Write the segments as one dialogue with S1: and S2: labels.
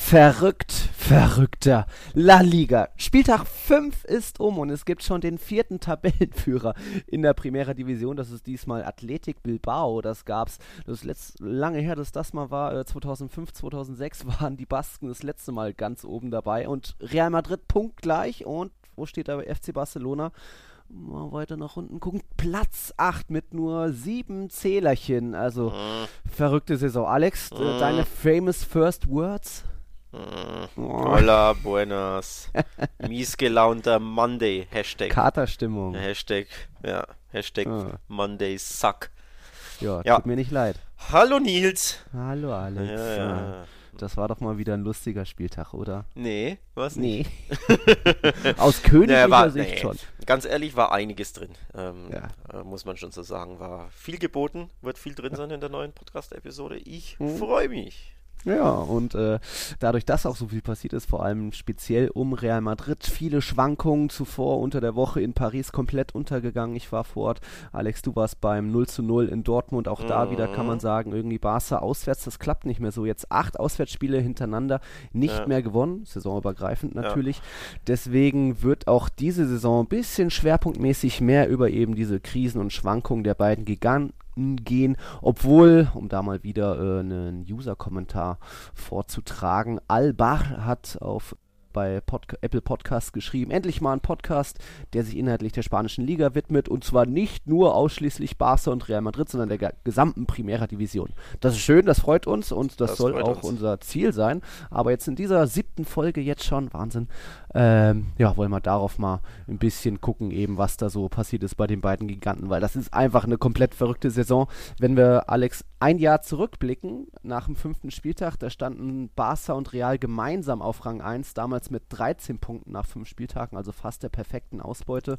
S1: Verrückt, verrückter La Liga. Spieltag 5 ist um und es gibt schon den vierten Tabellenführer in der Primera Division. Das ist diesmal Athletic Bilbao. Das gab's, das ist letzt, lange her, dass das mal war. 2005, äh, 2006 waren die Basken das letzte Mal ganz oben dabei und Real Madrid punktgleich. Und wo steht da FC Barcelona? mal weiter nach unten gucken. Platz 8 mit nur sieben Zählerchen. Also mhm. verrückte Saison. Alex, mhm. deine famous first words?
S2: Hola, buenas. Miesgelaunter Monday. Hashtag.
S1: Katerstimmung.
S2: Hashtag, ja. Hashtag ah. Monday Suck.
S1: Ja, ja, tut mir nicht leid.
S2: Hallo Nils.
S1: Hallo Alex. Ja, ja. Das war doch mal wieder ein lustiger Spieltag, oder?
S2: Nee, was nicht?
S1: Nee. Aus königlicher naja, Sicht nee. schon.
S2: Ganz ehrlich, war einiges drin. Ähm, ja. Äh, muss man schon so sagen. War viel geboten, wird viel drin sein in der neuen Podcast-Episode. Ich hm. freue mich.
S1: Ja, und äh, dadurch, dass auch so viel passiert ist, vor allem speziell um Real Madrid, viele Schwankungen zuvor unter der Woche in Paris komplett untergegangen. Ich war vor Ort. Alex, du warst beim 0 zu 0 in Dortmund. Auch mhm. da wieder kann man mhm. sagen, irgendwie Barca auswärts, das klappt nicht mehr so. Jetzt acht Auswärtsspiele hintereinander nicht ja. mehr gewonnen, saisonübergreifend natürlich. Ja. Deswegen wird auch diese Saison ein bisschen schwerpunktmäßig mehr über eben diese Krisen und Schwankungen der beiden Giganten gehen, obwohl, um da mal wieder äh, einen User-Kommentar vorzutragen, Al-Bach hat auf bei Pod Apple Podcast geschrieben. Endlich mal ein Podcast, der sich inhaltlich der spanischen Liga widmet und zwar nicht nur ausschließlich Barca und Real Madrid, sondern der gesamten Primera Division. Das ist schön, das freut uns und das, das soll auch uns. unser Ziel sein. Aber jetzt in dieser siebten Folge jetzt schon, Wahnsinn, ähm, ja, wollen wir darauf mal ein bisschen gucken, eben was da so passiert ist bei den beiden Giganten, weil das ist einfach eine komplett verrückte Saison. Wenn wir, Alex, ein Jahr zurückblicken, nach dem fünften Spieltag, da standen Barca und Real gemeinsam auf Rang 1, damals mit 13 Punkten nach fünf Spieltagen, also fast der perfekten Ausbeute.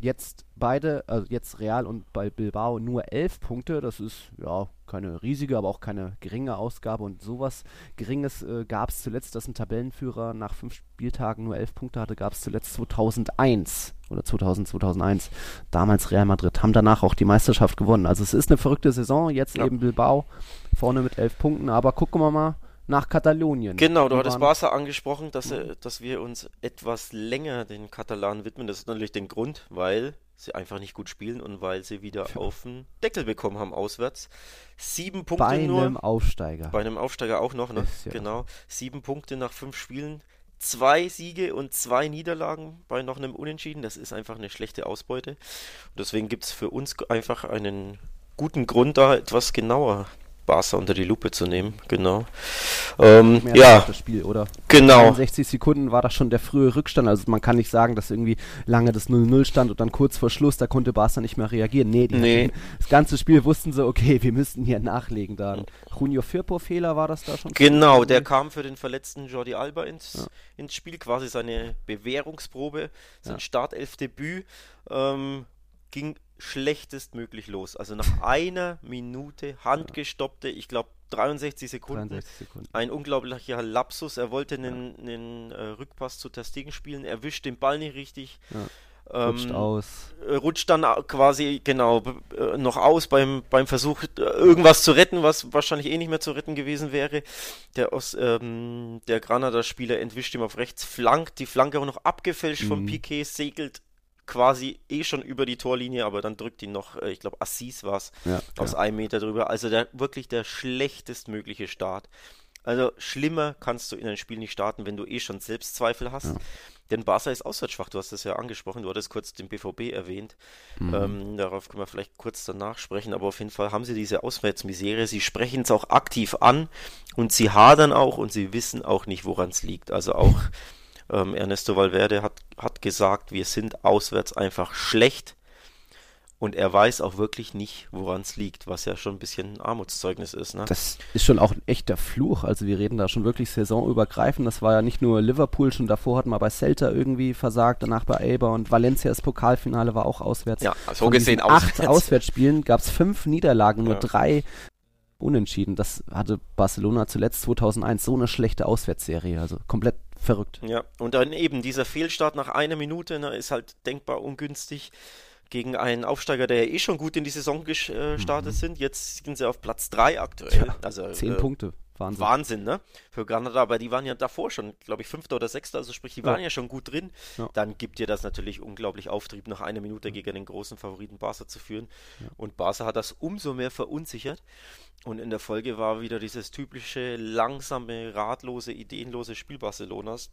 S1: Jetzt beide, also jetzt Real und bei Bilbao nur 11 Punkte. Das ist ja keine riesige, aber auch keine geringe Ausgabe. Und sowas Geringes äh, gab es zuletzt, dass ein Tabellenführer nach fünf Spieltagen nur 11 Punkte hatte, gab es zuletzt 2001 oder 2000, 2001. Damals Real Madrid haben danach auch die Meisterschaft gewonnen. Also es ist eine verrückte Saison. Jetzt ja. eben Bilbao vorne mit 11 Punkten. Aber gucken wir mal nach Katalonien.
S2: Genau, du hattest Barca angesprochen, dass, äh, dass wir uns etwas länger den Katalanen widmen. Das ist natürlich den Grund, weil sie einfach nicht gut spielen und weil sie wieder ja. auf den Deckel bekommen haben auswärts. Sieben Punkte
S1: bei
S2: nur.
S1: Bei einem Aufsteiger.
S2: Bei einem Aufsteiger auch noch, ne? Ja. Genau. Sieben Punkte nach fünf Spielen. Zwei Siege und zwei Niederlagen bei noch einem Unentschieden. Das ist einfach eine schlechte Ausbeute. Und deswegen gibt es für uns einfach einen guten Grund, da etwas genauer Barca unter die Lupe zu nehmen, genau.
S1: Ähm, ja, das Spiel, oder?
S2: Genau.
S1: 60 Sekunden war das schon der frühe Rückstand, also man kann nicht sagen, dass irgendwie lange das 0-0 stand und dann kurz vor Schluss, da konnte Barca nicht mehr reagieren. Nee,
S2: nee.
S1: das ganze Spiel wussten sie, okay, wir müssten hier nachlegen. Da Junio Firpo-Fehler war das da schon?
S2: Genau, der kam für den verletzten Jordi Alba ins, ja. ins Spiel, quasi seine Bewährungsprobe, sein ja. Startelf-Debüt. Ähm, ging schlechtestmöglich los. Also nach einer Minute handgestoppte, ich glaube 63 Sekunden. 63 Sekunden. Ein unglaublicher Lapsus. Er wollte einen, ja. einen äh, Rückpass zu Testigen spielen, erwischt den Ball nicht richtig.
S1: Ja. Rutscht ähm, aus.
S2: Äh, rutscht dann quasi, genau, äh, noch aus beim, beim Versuch, äh, irgendwas zu retten, was wahrscheinlich eh nicht mehr zu retten gewesen wäre. Der, Os, ähm, der Granada-Spieler entwischt ihm auf rechts, flankt, die Flanke auch noch abgefälscht mhm. von Piquet, segelt quasi eh schon über die Torlinie, aber dann drückt ihn noch, äh, ich glaube, Assis war es, ja, aus ja. einem Meter drüber. Also der, wirklich der schlechtestmögliche Start. Also schlimmer kannst du in ein Spiel nicht starten, wenn du eh schon Selbstzweifel hast. Ja. Denn Barca ist auswärtsschwach, du hast es ja angesprochen, du hattest kurz den BVB erwähnt. Mhm. Ähm, darauf können wir vielleicht kurz danach sprechen, aber auf jeden Fall haben sie diese Auswärtsmisere. Sie sprechen es auch aktiv an und sie hadern auch und sie wissen auch nicht, woran es liegt. Also auch ähm, Ernesto Valverde hat, hat gesagt, wir sind auswärts einfach schlecht. Und er weiß auch wirklich nicht, woran es liegt, was ja schon ein bisschen ein Armutszeugnis ist. Ne?
S1: Das ist schon auch ein echter Fluch. Also wir reden da schon wirklich saisonübergreifend. Das war ja nicht nur Liverpool, schon davor hat man bei Celta irgendwie versagt, danach bei Elba und Valencia das Pokalfinale war auch auswärts.
S2: Ja, so Von
S1: gesehen auswärts. acht Auswärtsspielen gab es fünf Niederlagen, nur ja. drei unentschieden. Das hatte Barcelona zuletzt 2001 so eine schlechte Auswärtsserie, also komplett verrückt.
S2: Ja, und dann eben dieser Fehlstart nach einer Minute ne, ist halt denkbar ungünstig gegen einen Aufsteiger, der ja eh schon gut in die Saison gestartet mhm. sind. Jetzt sind sie auf Platz 3 aktuell. Ja,
S1: also zehn äh, Punkte.
S2: Wahnsinn. Wahnsinn, ne? Für Granada, aber die waren ja davor schon, glaube ich, Fünfter oder Sechster, also sprich, die waren ja, ja schon gut drin. Ja. Dann gibt dir das natürlich unglaublich Auftrieb, nach einer Minute gegen den großen Favoriten Barca zu führen. Ja. Und Barca hat das umso mehr verunsichert. Und in der Folge war wieder dieses typische, langsame, ratlose, ideenlose Spiel Barcelonas.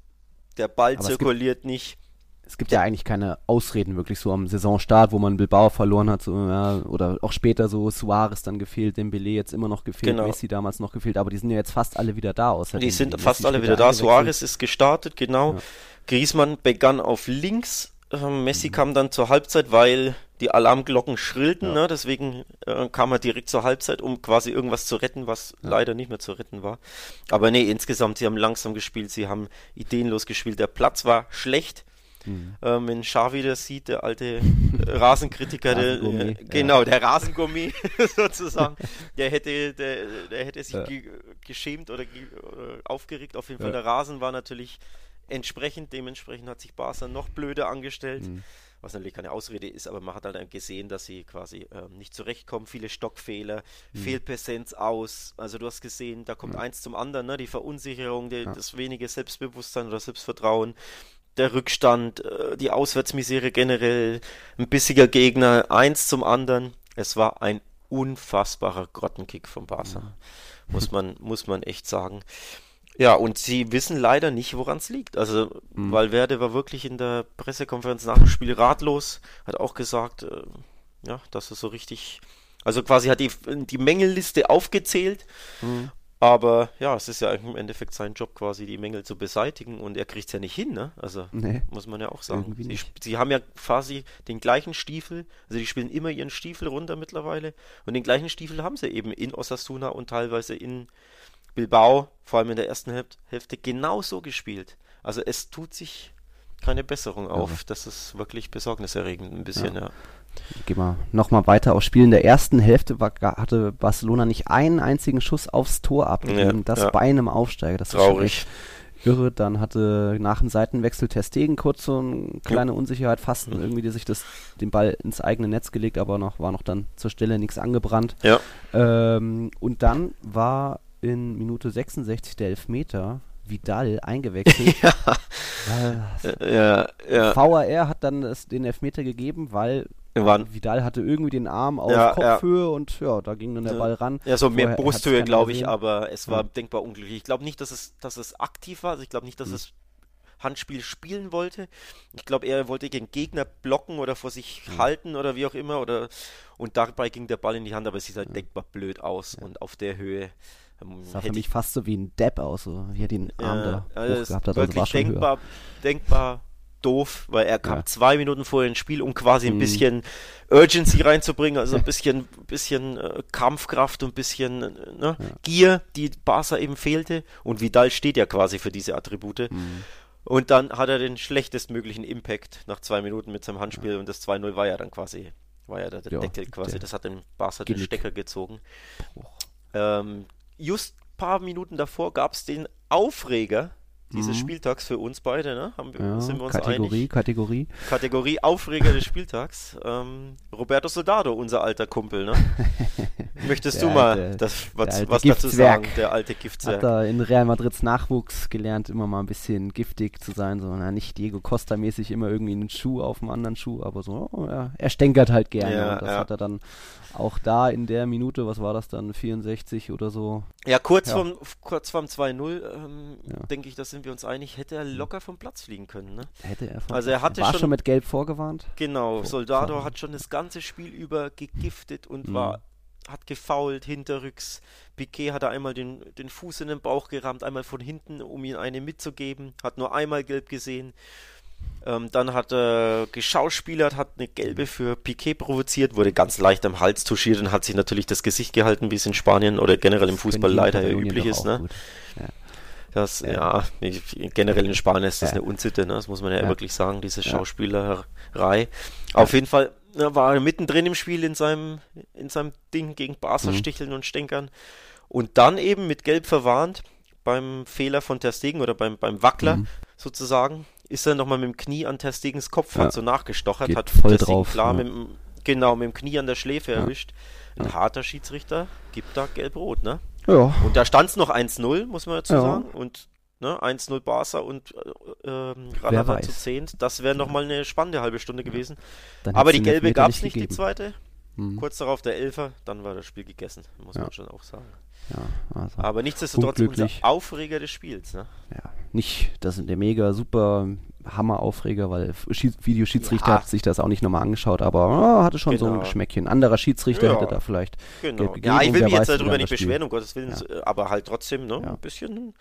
S2: Der Ball aber zirkuliert nicht
S1: es gibt ja eigentlich keine Ausreden wirklich so am Saisonstart, wo man Bilbao verloren hat, so, ja, oder auch später so Suarez dann gefehlt, Dembele jetzt immer noch gefehlt, genau. Messi damals noch gefehlt, aber die sind ja jetzt fast alle wieder da.
S2: Außer die sind fast Messi alle wieder da. Suarez ist gestartet, genau. Ja. Griezmann begann auf links, äh, Messi mhm. kam dann zur Halbzeit, weil die Alarmglocken schrillten, ja. ne? deswegen äh, kam er direkt zur Halbzeit, um quasi irgendwas zu retten, was ja. leider nicht mehr zu retten war. Aber nee, insgesamt, sie haben langsam gespielt, sie haben ideenlos gespielt, der Platz war schlecht Mhm. Ähm, wenn Xavi das sieht, der alte Rasenkritiker, der, äh, genau, ja. der Rasengummi sozusagen, der hätte, der, der hätte sich ja. ge geschämt oder, ge oder, aufgeregt. Auf jeden Fall, der Rasen war natürlich entsprechend, dementsprechend hat sich Barca noch blöder angestellt. Mhm was natürlich keine Ausrede ist, aber man hat halt gesehen, dass sie quasi ähm, nicht zurechtkommen, viele Stockfehler, mhm. Fehlpräsenz aus, also du hast gesehen, da kommt ja. eins zum anderen, ne? die Verunsicherung, die, ja. das wenige Selbstbewusstsein oder Selbstvertrauen, der Rückstand, äh, die Auswärtsmisere generell, ein bissiger Gegner, eins zum anderen. Es war ein unfassbarer Grottenkick von Barca. Ja. Muss man, muss man echt sagen. Ja, und sie wissen leider nicht, woran es liegt. Also, mhm. Valverde war wirklich in der Pressekonferenz nach dem Spiel ratlos, hat auch gesagt, äh, ja, dass er so richtig, also quasi hat die, die Mängelliste aufgezählt mhm. Aber ja, es ist ja im Endeffekt sein Job, quasi die Mängel zu beseitigen und er kriegt es ja nicht hin, ne? Also nee, muss man ja auch sagen. Sie, sie, haben ja quasi den gleichen Stiefel, also die spielen immer ihren Stiefel runter mittlerweile und den gleichen Stiefel haben sie eben in Osasuna und teilweise in Bilbao, vor allem in der ersten Hälfte, genauso gespielt. Also es tut sich keine Besserung auf. Ja. Das ist wirklich besorgniserregend ein bisschen, ja. ja.
S1: Gehen wir nochmal weiter aufs Spiel. In der ersten Hälfte war, hatte Barcelona nicht einen einzigen Schuss aufs Tor abgegeben. Ja, das ja. bei einem Aufsteiger. Das
S2: Traurig.
S1: ist irre. Dann hatte nach dem Seitenwechsel Testegen kurz so eine kleine Unsicherheit, fast mhm. irgendwie die sich das, den Ball ins eigene Netz gelegt, aber noch war noch dann zur Stelle nichts angebrannt.
S2: Ja.
S1: Ähm, und dann war in Minute 66 der Elfmeter Vidal eingewechselt. ja. Ja, ja. VAR hat dann das, den Elfmeter gegeben, weil
S2: waren.
S1: Vidal hatte irgendwie den Arm auf ja, Kopfhöhe ja. und ja, da ging dann der Ball ran.
S2: Ja, so mehr Brusthöhe, glaube ich, aber es war ja. denkbar unglücklich. Ich glaube nicht, dass es, dass es aktiv war. Also ich glaube nicht, dass mhm. es Handspiel spielen wollte. Ich glaube, er wollte gegen Gegner blocken oder vor sich mhm. halten oder wie auch immer. Oder, und dabei ging der Ball in die Hand, aber es sieht halt denkbar blöd aus. Und auf der Höhe.
S1: Sah für mich fast so wie ein Depp aus, so wie er den Arm da
S2: also gehabt hat. Also war schon denkbar, höher. denkbar doof, weil er kam ja. zwei Minuten vorher ins Spiel, um quasi ein mhm. bisschen Urgency reinzubringen, also ein bisschen, bisschen äh, Kampfkraft und ein bisschen äh, ne, ja. Gier, die Barca eben fehlte. Und Vidal steht ja quasi für diese Attribute. Mhm. Und dann hat er den schlechtestmöglichen Impact nach zwei Minuten mit seinem Handspiel ja. und das 2-0 war ja dann quasi, war ja der, der Deckel quasi, das hat den Barca den Stecker gezogen. Ähm, just ein paar Minuten davor gab es den Aufreger dieses mhm. Spieltags für uns beide, ne? Haben,
S1: ja, sind wir uns Kategorie, einig? Kategorie.
S2: Kategorie Aufreger des Spieltags. Ähm, Roberto Soldado, unser alter Kumpel, ne? Möchtest der, du mal der, das, was, was dazu sagen,
S1: der alte Giftzwerg? Hat da in Real Madrids Nachwuchs gelernt, immer mal ein bisschen giftig zu sein, so na, nicht Diego Costa-mäßig immer irgendwie einen Schuh auf dem anderen Schuh, aber so, oh, ja, er stänkert halt gerne. Ja, und das hat er dann auch da in der Minute, was war das dann, 64 oder so?
S2: Ja, kurz ja. vorm, kurz vorm 2-0, ähm, ja. denke ich, da sind wir uns einig, hätte er locker vom Platz fliegen können. Ne?
S1: Hätte er
S2: vom Also er hatte
S1: war
S2: schon,
S1: schon mit Gelb vorgewarnt?
S2: Genau, Vor Soldado hat schon das ganze Spiel über gegiftet und mhm. war hat gefault, hinterrücks. Piquet hat einmal den, den Fuß in den Bauch gerammt, einmal von hinten, um ihm eine mitzugeben. Hat nur einmal gelb gesehen. Ähm, dann hat er geschauspielert, hat eine gelbe für Piquet provoziert, wurde ganz leicht am Hals touchiert und hat sich natürlich das Gesicht gehalten, wie es in Spanien oder generell im Fußball leider üblich ist. Ne? Ja. Das, ja. ja, generell in Spanien ist das eine Unsitte, ne? das muss man ja, wirklich sagen, diese Schauspielerei. Auf jeden Fall Er war mittendrin im Spiel in seinem, in seinem Ding gegen Barca mhm. sticheln und stänkern. Und dann eben mit Gelb verwarnt beim Fehler von Ter Stegen oder beim, beim Wackler mhm. sozusagen, ist er nochmal mit dem Knie an Ter Stegens Kopf, ja. hat so nachgestochert,
S1: Geht
S2: hat
S1: voll Ter drauf,
S2: klar ja. mit dem, genau, mit dem Knie an der Schläfe ja. erwischt. Ein harter Schiedsrichter gibt da gelb-rot, ne?
S1: Ja.
S2: Und da stand es noch 1-0, muss man dazu sagen. Und ne, 1-0 Barca und äh, ähm, Granada zu 10. Das wäre nochmal eine spannende halbe Stunde gewesen. Aber die gelbe gab es nicht, nicht die zweite. Hm. Kurz darauf der Elfer, dann war das Spiel gegessen, muss man schon auch sagen.
S1: Ja, also
S2: Aber nichtsdestotrotz unser Aufreger des Spiels. Ne?
S1: Ja, nicht, das sind der mega super Hammer-Aufreger, weil Videoschiedsrichter ja. hat sich das auch nicht nochmal angeschaut, aber oh, hatte schon genau. so ein genau. Geschmäckchen. Anderer Schiedsrichter ja. hätte da vielleicht
S2: genau. Ja, ich will mich jetzt darüber nicht beschweren, um Gottes Willen, aber halt trotzdem ne, ein bisschen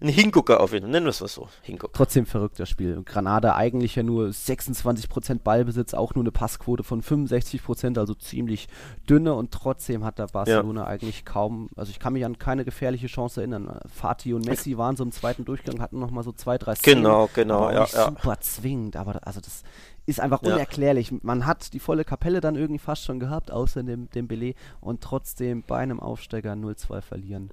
S2: ein Hingucker auf ihn, nennen wir es mal so.
S1: Hingucker. Trotzdem verrückt das Spiel. Granada eigentlich ja nur 26% Ballbesitz, auch nur eine Passquote von 65%, also ziemlich dünne und trotzdem hat da Barcelona ja. eigentlich kaum, also ich kann mich an keine gefährliche Chance erinnern. Fatih und Messi waren so im zweiten Durchgang, hatten nochmal so zwei, drei
S2: Szenen. Genau, genau, ja,
S1: ja. Super zwingend, aber also das ist einfach unerklärlich. Ja. Man hat die volle Kapelle dann irgendwie fast schon gehabt, außer dem, dem Belay und trotzdem bei einem Aufsteiger 0-2 verlieren.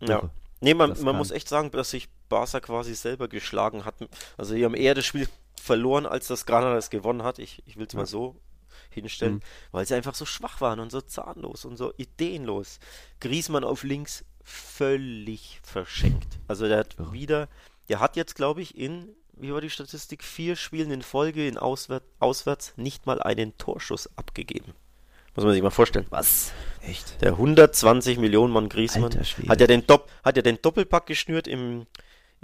S2: Ja. Irre. Nee, man, man muss echt sagen, dass sich Barca quasi selber geschlagen hat. Also, die haben eher das Spiel verloren, als das Granada es gewonnen hat. Ich, ich will es ja. mal so hinstellen, mhm. weil sie einfach so schwach waren und so zahnlos und so ideenlos. Griesmann auf links völlig verschenkt. Also, der hat ja. wieder, der hat jetzt, glaube ich, in, wie war die Statistik, vier Spielen in Folge in Auswär auswärts nicht mal einen Torschuss abgegeben. Muss man sich mal vorstellen.
S1: Was? Echt?
S2: Der 120 Millionen Mann Griezmann hat ja den, Dopp hat ja den Doppelpack geschnürt im,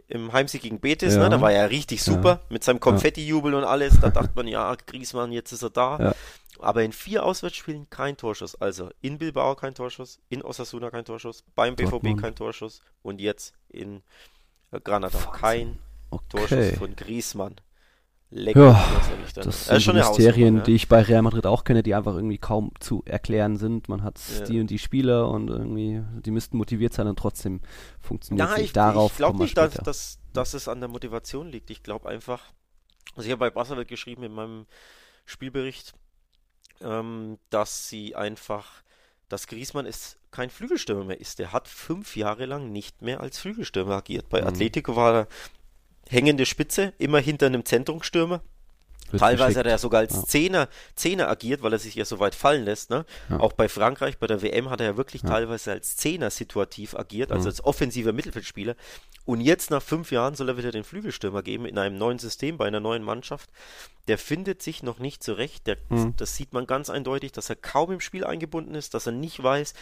S2: im Heimsieg gegen Betis, ja. ne? da war er richtig super ja. mit seinem Konfetti-Jubel und alles. Da dachte man, ja, Griezmann, jetzt ist er da. Ja. Aber in vier Auswärtsspielen kein Torschuss. Also in Bilbao kein Torschuss, in Osasuna kein Torschuss, beim BVB kein Torschuss und jetzt in Granada Wahnsinn. kein okay. Torschuss von Griezmann.
S1: Lecker, ja, das, das sind schon Mysterien, ja. die ich bei Real Madrid auch kenne, die einfach irgendwie kaum zu erklären sind. Man hat ja. die und die Spieler und irgendwie, die müssten motiviert sein und trotzdem funktioniert es nicht.
S2: Ich,
S1: Darauf
S2: ich glaube nicht, dass, dass, dass es an der Motivation liegt. Ich glaube einfach, also ich habe bei Barcelona geschrieben in meinem Spielbericht, ähm, dass sie einfach, dass Griezmann ist kein Flügelstürmer mehr ist. Der hat fünf Jahre lang nicht mehr als Flügelstürmer agiert. Bei mhm. Atletico war er hängende Spitze, immer hinter einem Zentrumstürmer. Teilweise geschickt. hat er sogar als ja. Zehner, Zehner agiert, weil er sich ja so weit fallen lässt. Ne? Ja. Auch bei Frankreich, bei der WM hat er ja wirklich ja. teilweise als Zehner situativ agiert, also als offensiver Mittelfeldspieler. Und jetzt nach fünf Jahren soll er wieder den Flügelstürmer geben in einem neuen System, bei einer neuen Mannschaft. Der findet sich noch nicht zurecht. Der, mhm. Das sieht man ganz eindeutig, dass er kaum im Spiel eingebunden ist, dass er nicht weiß,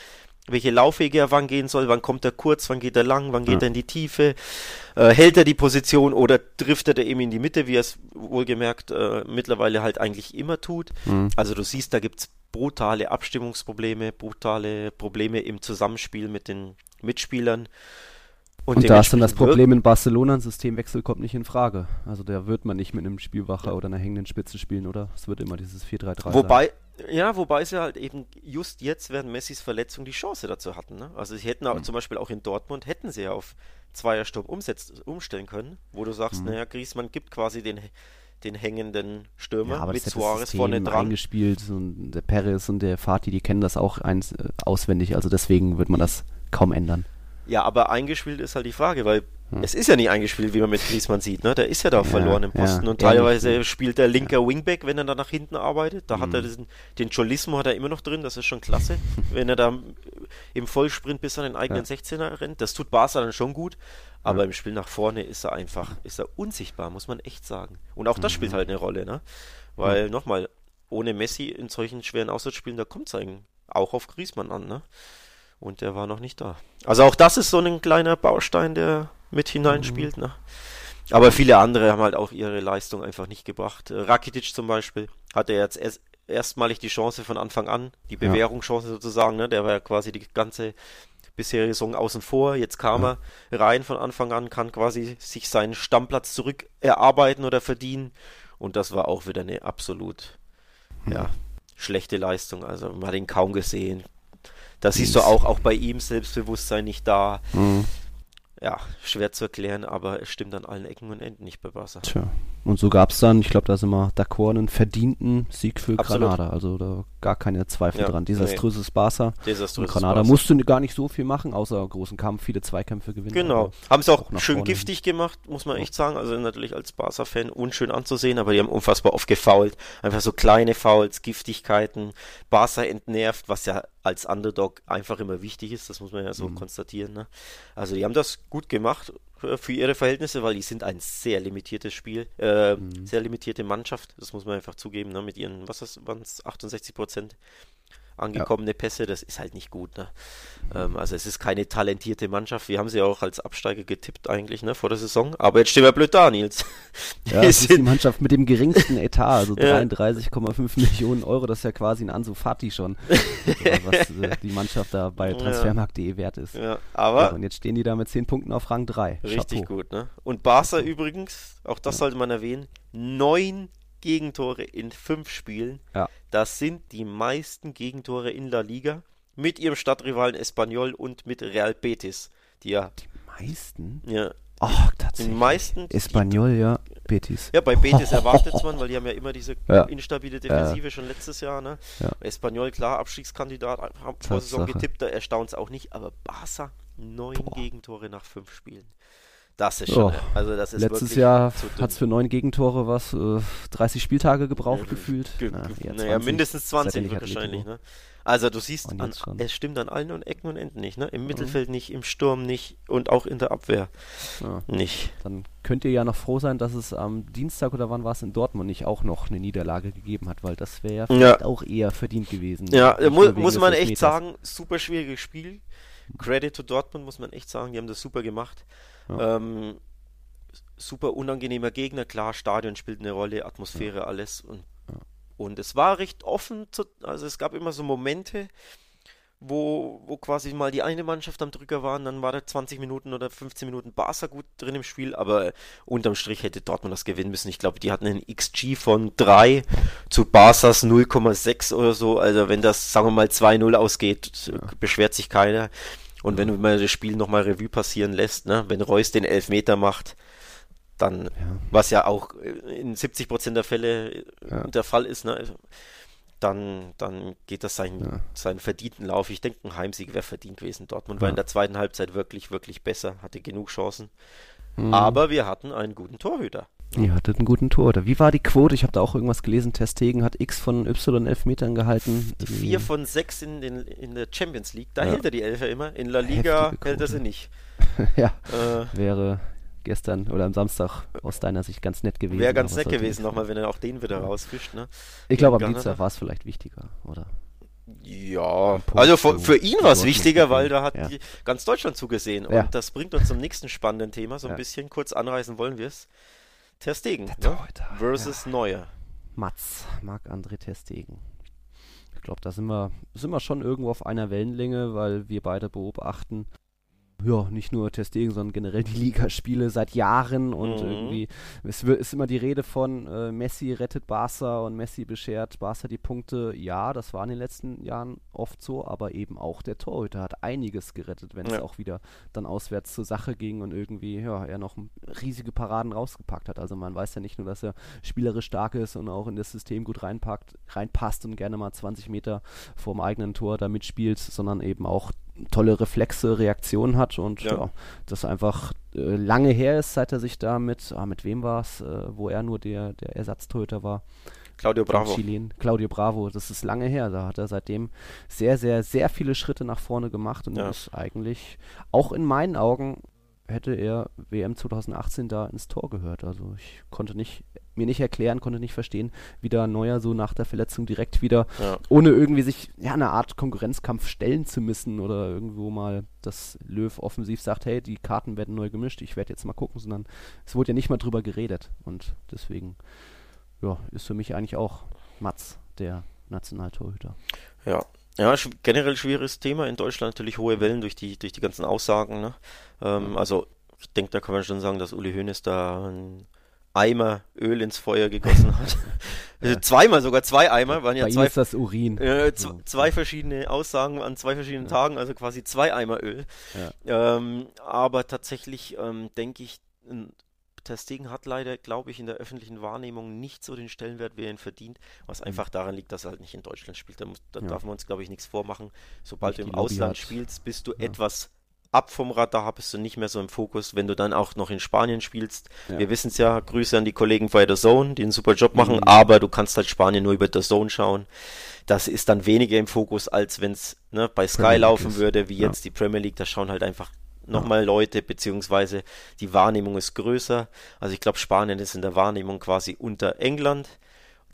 S2: welche Laufwege er wann gehen soll, wann kommt er kurz, wann geht er lang, wann geht ja. er in die Tiefe, äh, hält er die Position oder driftet er eben in die Mitte, wie er es wohlgemerkt äh, mittlerweile halt eigentlich immer tut. Mhm. Also du siehst, da gibt es brutale Abstimmungsprobleme, brutale Probleme im Zusammenspiel mit den Mitspielern.
S1: Und, und da ist dann das Problem in Barcelona, ein Systemwechsel kommt nicht in Frage. Also da wird man nicht mit einem Spielwacher oder einer hängenden Spitze spielen, oder? Es wird immer dieses 4-3-3
S2: Wobei, sein. Ja, wobei sie halt eben just jetzt während Messis Verletzung die Chance dazu hatten. Ne? Also sie hätten mhm. zum Beispiel auch in Dortmund hätten sie ja auf Zweiersturm umsetzt, umstellen können, wo du sagst, mhm. naja, Griezmann gibt quasi den, den hängenden Stürmer ja, mit Suarez vorne dran.
S1: eingespielt und der Perez und der Fatih, die kennen das auch eins, äh, auswendig, also deswegen wird man das kaum ändern.
S2: Ja, aber eingespielt ist halt die Frage, weil hm. es ist ja nicht eingespielt, wie man mit Griezmann sieht. Ne? Der ist ja da ja, verloren im Posten ja, und teilweise ja, spielt der linker Wingback, wenn er da nach hinten arbeitet. Da hm. hat er diesen, den Cholismo hat er immer noch drin, das ist schon klasse. wenn er da im Vollsprint bis an den eigenen 16er rennt, das tut Barca dann schon gut. Aber im Spiel nach vorne ist er einfach, ist er unsichtbar, muss man echt sagen. Und auch das mhm. spielt halt eine Rolle, ne? Weil, mhm. nochmal, ohne Messi in solchen schweren Auswärtsspielen, da kommt es eigentlich auch auf Griezmann an, ne? Und der war noch nicht da. Also auch das ist so ein kleiner Baustein, der mit hineinspielt. Mhm. Ne? Aber viele andere haben halt auch ihre Leistung einfach nicht gebracht. Äh, Rakitic zum Beispiel hatte jetzt erst, erstmalig die Chance von Anfang an, die Bewährungschance sozusagen. Ne? Der war ja quasi die ganze bisherige Saison außen vor. Jetzt kam ja. er rein von Anfang an, kann quasi sich seinen Stammplatz zurück erarbeiten oder verdienen. Und das war auch wieder eine absolut mhm. ja, schlechte Leistung. Also man hat ihn kaum gesehen, da siehst du auch, auch bei ihm Selbstbewusstsein nicht da. Mhm. Ja, schwer zu erklären, aber es stimmt an allen Ecken und Enden nicht bei Barca.
S1: Tja. Und so gab es dann, ich glaube, da sind wir d'accord, einen verdienten Sieg für
S2: Absolut.
S1: Granada. Also da gar keine Zweifel
S2: Ja,
S1: dran. Desaströses Barca.
S2: Desaströses
S1: Und Granada
S2: Barca.
S1: musste gar nicht so viel machen, außer großen Kampf, viele Zweikämpfe gewinnen.
S2: Genau. Haben sie auch,
S1: auch
S2: schön
S1: vorne
S2: giftig gemacht, muss man echt sagen. Also natürlich als Barca-Fan unschön anzusehen, aber die haben unfassbar oft gefoult. Einfach so kleine Fouls, Giftigkeiten, Barca entnervt, was ja als Underdog einfach immer wichtig ist, das muss man ja
S1: Mhm.
S2: so konstatieren. Ne? Also die haben das gut gemacht für ihre Verhältnisse, weil die sind ein sehr limitiertes Spiel, äh,
S1: Mhm.
S2: sehr limitierte Mannschaft, das muss man einfach zugeben, ne? mit ihren, was waren es, 68 Prozent angekommene Pässe, das ist halt nicht gut. Ne? Ähm, also es ist keine talentierte Mannschaft. Wir haben sie auch als Absteiger getippt eigentlich ne, vor der Saison. Aber jetzt stehen wir blöd da, Nils.
S1: Ja, das ist die Mannschaft mit dem geringsten Etat, also
S2: Ja.
S1: 33,5 Millionen Euro, das ist ja quasi ein Ansu Fati schon, was äh, die Mannschaft da bei
S2: Ja.
S1: transfermarkt.de wert ist.
S2: ja,
S1: Ja,
S2: aber
S1: und jetzt stehen die da mit 10 Punkten auf Rang 3.
S2: richtig
S1: Chapeau.
S2: gut. Ne? Und Barca übrigens, auch das sollte man erwähnen, neun Gegentore in fünf Spielen.
S1: Ja.
S2: Das sind die meisten Gegentore in La Liga mit ihrem Stadtrivalen Espanyol und mit Real Betis. Die ja,
S1: Die meisten?
S2: ja
S1: Ach,
S2: die
S1: tatsächlich.
S2: meisten.
S1: Espanyol, ja, Betis.
S2: Ja, bei Betis erwartet man, weil die haben ja immer diese
S1: Ja.
S2: instabile Defensive schon letztes Jahr. Ne?
S1: Ja.
S2: Espanyol, klar, Abstiegskandidat, haben vor Saison getippt, da erstaunt es auch nicht, aber Barca neun Gegentore nach fünf Spielen. Das ist schon,
S1: Ja.
S2: also das ist
S1: Letztes Jahr hat es für neun Gegentore was, äh, 30 Spieltage gebraucht
S2: Ja,
S1: gefühlt.
S2: Ge-
S1: Na,
S2: ge-
S1: eher
S2: naja,
S1: 20,
S2: mindestens
S1: seit er
S2: 20
S1: nicht
S2: wahrscheinlich. Ne? Also du siehst, an, es stimmt an allen Ecken und Enden nicht. Ne? Im Mittelfeld nicht, im Sturm nicht und auch in der Abwehr
S1: Ja.
S2: nicht.
S1: Dann könnt ihr ja noch froh sein, dass es am Dienstag oder wann war es in Dortmund nicht auch noch eine Niederlage gegeben hat, weil das wäre ja vielleicht auch eher verdient gewesen.
S2: Ja, mu muss man echt sagen, super schwieriges Spiel. Credit to Dortmund muss man echt sagen, die haben das super gemacht.
S1: Ja.
S2: Ähm, super unangenehmer Gegner, klar, Stadion spielt eine Rolle, Atmosphäre, alles. Und, und es war recht offen, zu, also es gab immer so Momente, wo, wo quasi mal die eine Mannschaft am Drücker war und dann war da 20 Minuten oder 15 Minuten Barca gut drin im Spiel, aber unterm Strich hätte Dortmund das gewinnen müssen. Ich glaube, die hatten einen XG von 3 zu Barca's 0,6 oder so. Also wenn das, sagen wir mal, 2-0 ausgeht, beschwert sich keiner. Und wenn man das Spiel nochmal Revue passieren lässt, ne, wenn Reus den Elfmeter macht, dann, was ja auch in 70% der Fälle
S1: Ja.
S2: der Fall ist, ne, dann, dann geht das seinen,
S1: Ja.
S2: seinen verdienten Lauf. Ich denke, ein Heimsieg wäre verdient gewesen. Dortmund
S1: Ja.
S2: war in der zweiten Halbzeit wirklich, wirklich besser, hatte genug Chancen.
S1: Mhm.
S2: Aber wir hatten einen guten Torhüter.
S1: Ihr hattet einen guten Tor. Wie war die Quote? Ich habe da auch irgendwas gelesen. Testegen hat X von Y Elfmetern gehalten. Irgendwie-
S2: Vier von sechs in, den, in der Champions League, da
S1: Ja.
S2: hält er die Elfer immer. In La Liga hält er sie nicht.
S1: ja,
S2: Äh,
S1: wäre gestern oder am Samstag aus deiner Sicht ganz nett gewesen.
S2: Wäre ganz nett gewesen nochmal, wenn er auch den wieder rausfischt. Ne?
S1: Ich glaube, am Dienstag war es vielleicht wichtiger, oder?
S2: Ja, also für, für ihn war es wichtiger, weil da hat
S1: Ja.
S2: die, ganz Deutschland zugesehen.
S1: Ja.
S2: Und das bringt uns zum nächsten spannenden Thema, so ein
S1: Ja.
S2: bisschen kurz anreißen wollen wir es. Ter Stegen
S1: Der
S2: ne? Versus Neuer.
S1: Mats, Marc-André Testegen. Ich glaube, da sind wir, sind wir schon irgendwo auf einer Wellenlänge, weil wir beide beobachten, ja, nicht nur Testegen, sondern generell die Ligaspiele seit Jahren und
S2: Mhm.
S1: irgendwie, es wird- ist immer die Rede von äh, Messi rettet Barca und Messi beschert Barca die Punkte. Ja, das war in den letzten Jahren oft so, aber eben auch der Torhüter hat einiges gerettet, wenn es
S2: Ja.
S1: auch wieder dann auswärts zur Sache ging und irgendwie, ja, er noch riesige Paraden rausgepackt hat. Also man weiß ja nicht nur, dass er spielerisch stark ist und auch in das System gut reinpackt, reinpasst und gerne mal 20 Meter vorm eigenen Tor da mitspielt, sondern eben auch tolle Reflexe, Reaktionen hat und
S2: Ja.
S1: ja, das einfach äh, lange her ist, seit er sich da mit, ah, mit wem war es, äh, wo er nur der, der Ersatztorhüter war,
S2: Claudio Bravo.
S1: Chilen, Claudio Bravo, das ist lange her. Da hat er seitdem sehr, sehr, sehr viele Schritte nach vorne gemacht und
S2: Ja.
S1: ist eigentlich, auch in meinen Augen, hätte er WM 2018 da ins Tor gehört. Also ich konnte nicht, mir nicht erklären, konnte nicht verstehen, wie da Neuer so nach der Verletzung direkt wieder,
S2: Ja.
S1: ohne irgendwie sich ja eine Art Konkurrenzkampf stellen zu müssen oder irgendwo mal, dass Löw offensiv sagt, hey, die Karten werden neu gemischt, ich werde jetzt mal gucken, sondern es wurde ja nicht mal drüber geredet und deswegen ja, ist für mich eigentlich auch Mats, der Nationaltorhüter.
S2: Ja. Ja, generell schwieriges Thema. In Deutschland natürlich hohe Wellen durch die, durch die ganzen Aussagen. Ne? Ähm, also, ich denke, da kann man schon sagen, dass Uli Hoeneß da einen Eimer Öl ins Feuer gegossen hat. Also Zweimal sogar, zwei Eimer, waren ja
S1: Bei ihm
S2: zwei,
S1: ist das Urin.
S2: äh, zwei verschiedene Aussagen an zwei verschiedenen Tagen, also quasi zwei Eimer Öl.
S1: Ja.
S2: Ähm, aber tatsächlich ähm, denke ich, Testegen hat leider, glaube ich, in der öffentlichen Wahrnehmung nicht so den Stellenwert, wie er ihn verdient, was mhm. einfach daran liegt, dass er halt nicht in Deutschland spielt. Da, muss, da ja. darf man uns, glaube ich, nichts vormachen. Sobald nicht du im Ausland hat. spielst, bist du ja. etwas ab vom Radar, bist du nicht mehr so im Fokus. Wenn du dann auch noch in Spanien spielst, ja. wir wissen es ja, Grüße an die Kollegen bei der Zone, die einen super Job machen, mhm. aber du kannst halt Spanien nur über der Zone schauen. Das ist dann weniger im Fokus, als wenn es ne, bei Sky laufen würde, wie jetzt die Premier League. Da schauen halt einfach nochmal Leute, beziehungsweise die Wahrnehmung ist größer. Also ich glaube, Spanien ist in der Wahrnehmung quasi unter England.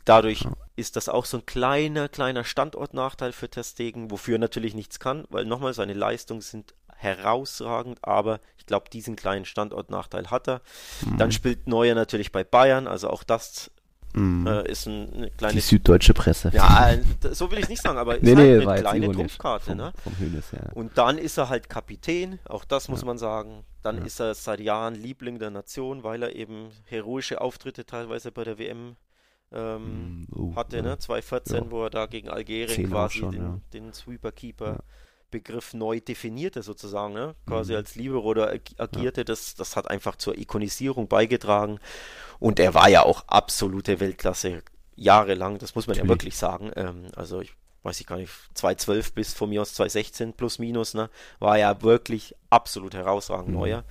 S2: Dadurch ist das auch so ein kleiner, kleiner Standortnachteil für Testegen, wofür er natürlich nichts kann, weil nochmal seine Leistungen sind herausragend, aber ich glaube, diesen kleinen Standortnachteil hat er. Mhm. Dann spielt Neuer natürlich bei Bayern, also auch das Mm. Äh, ist ein, eine kleine.
S1: Die süddeutsche Presse.
S2: Ja, so will ich nicht sagen, aber ist
S1: nee,
S2: halt
S1: nee,
S2: eine kleine Trumpfkarte. Ne?
S1: ja.
S2: Und dann ist er halt Kapitän, auch das muss
S1: ja.
S2: man sagen. Dann
S1: Ja.
S2: ist er seit Jahren Liebling der Nation, weil er eben heroische Auftritte teilweise bei der WM ähm,
S1: Mm, oh,
S2: hatte, ne? 2014,
S1: Ja.
S2: wo er da gegen Algerien quasi
S1: schon,
S2: den, den Sweeper-Keeper.
S1: Ja.
S2: Begriff neu definierte sozusagen, ne? quasi
S1: Mhm.
S2: als Libero oder ag- agierte, das, das hat einfach zur Ikonisierung beigetragen und er war ja auch absolute Weltklasse jahrelang, das muss man ja
S1: Natürlich.
S2: wirklich sagen, ähm, also ich weiß ich gar nicht, 2012 bis von mir aus 2016 plus minus, ne, war ja wirklich absolut herausragend
S1: Mhm.
S2: neuer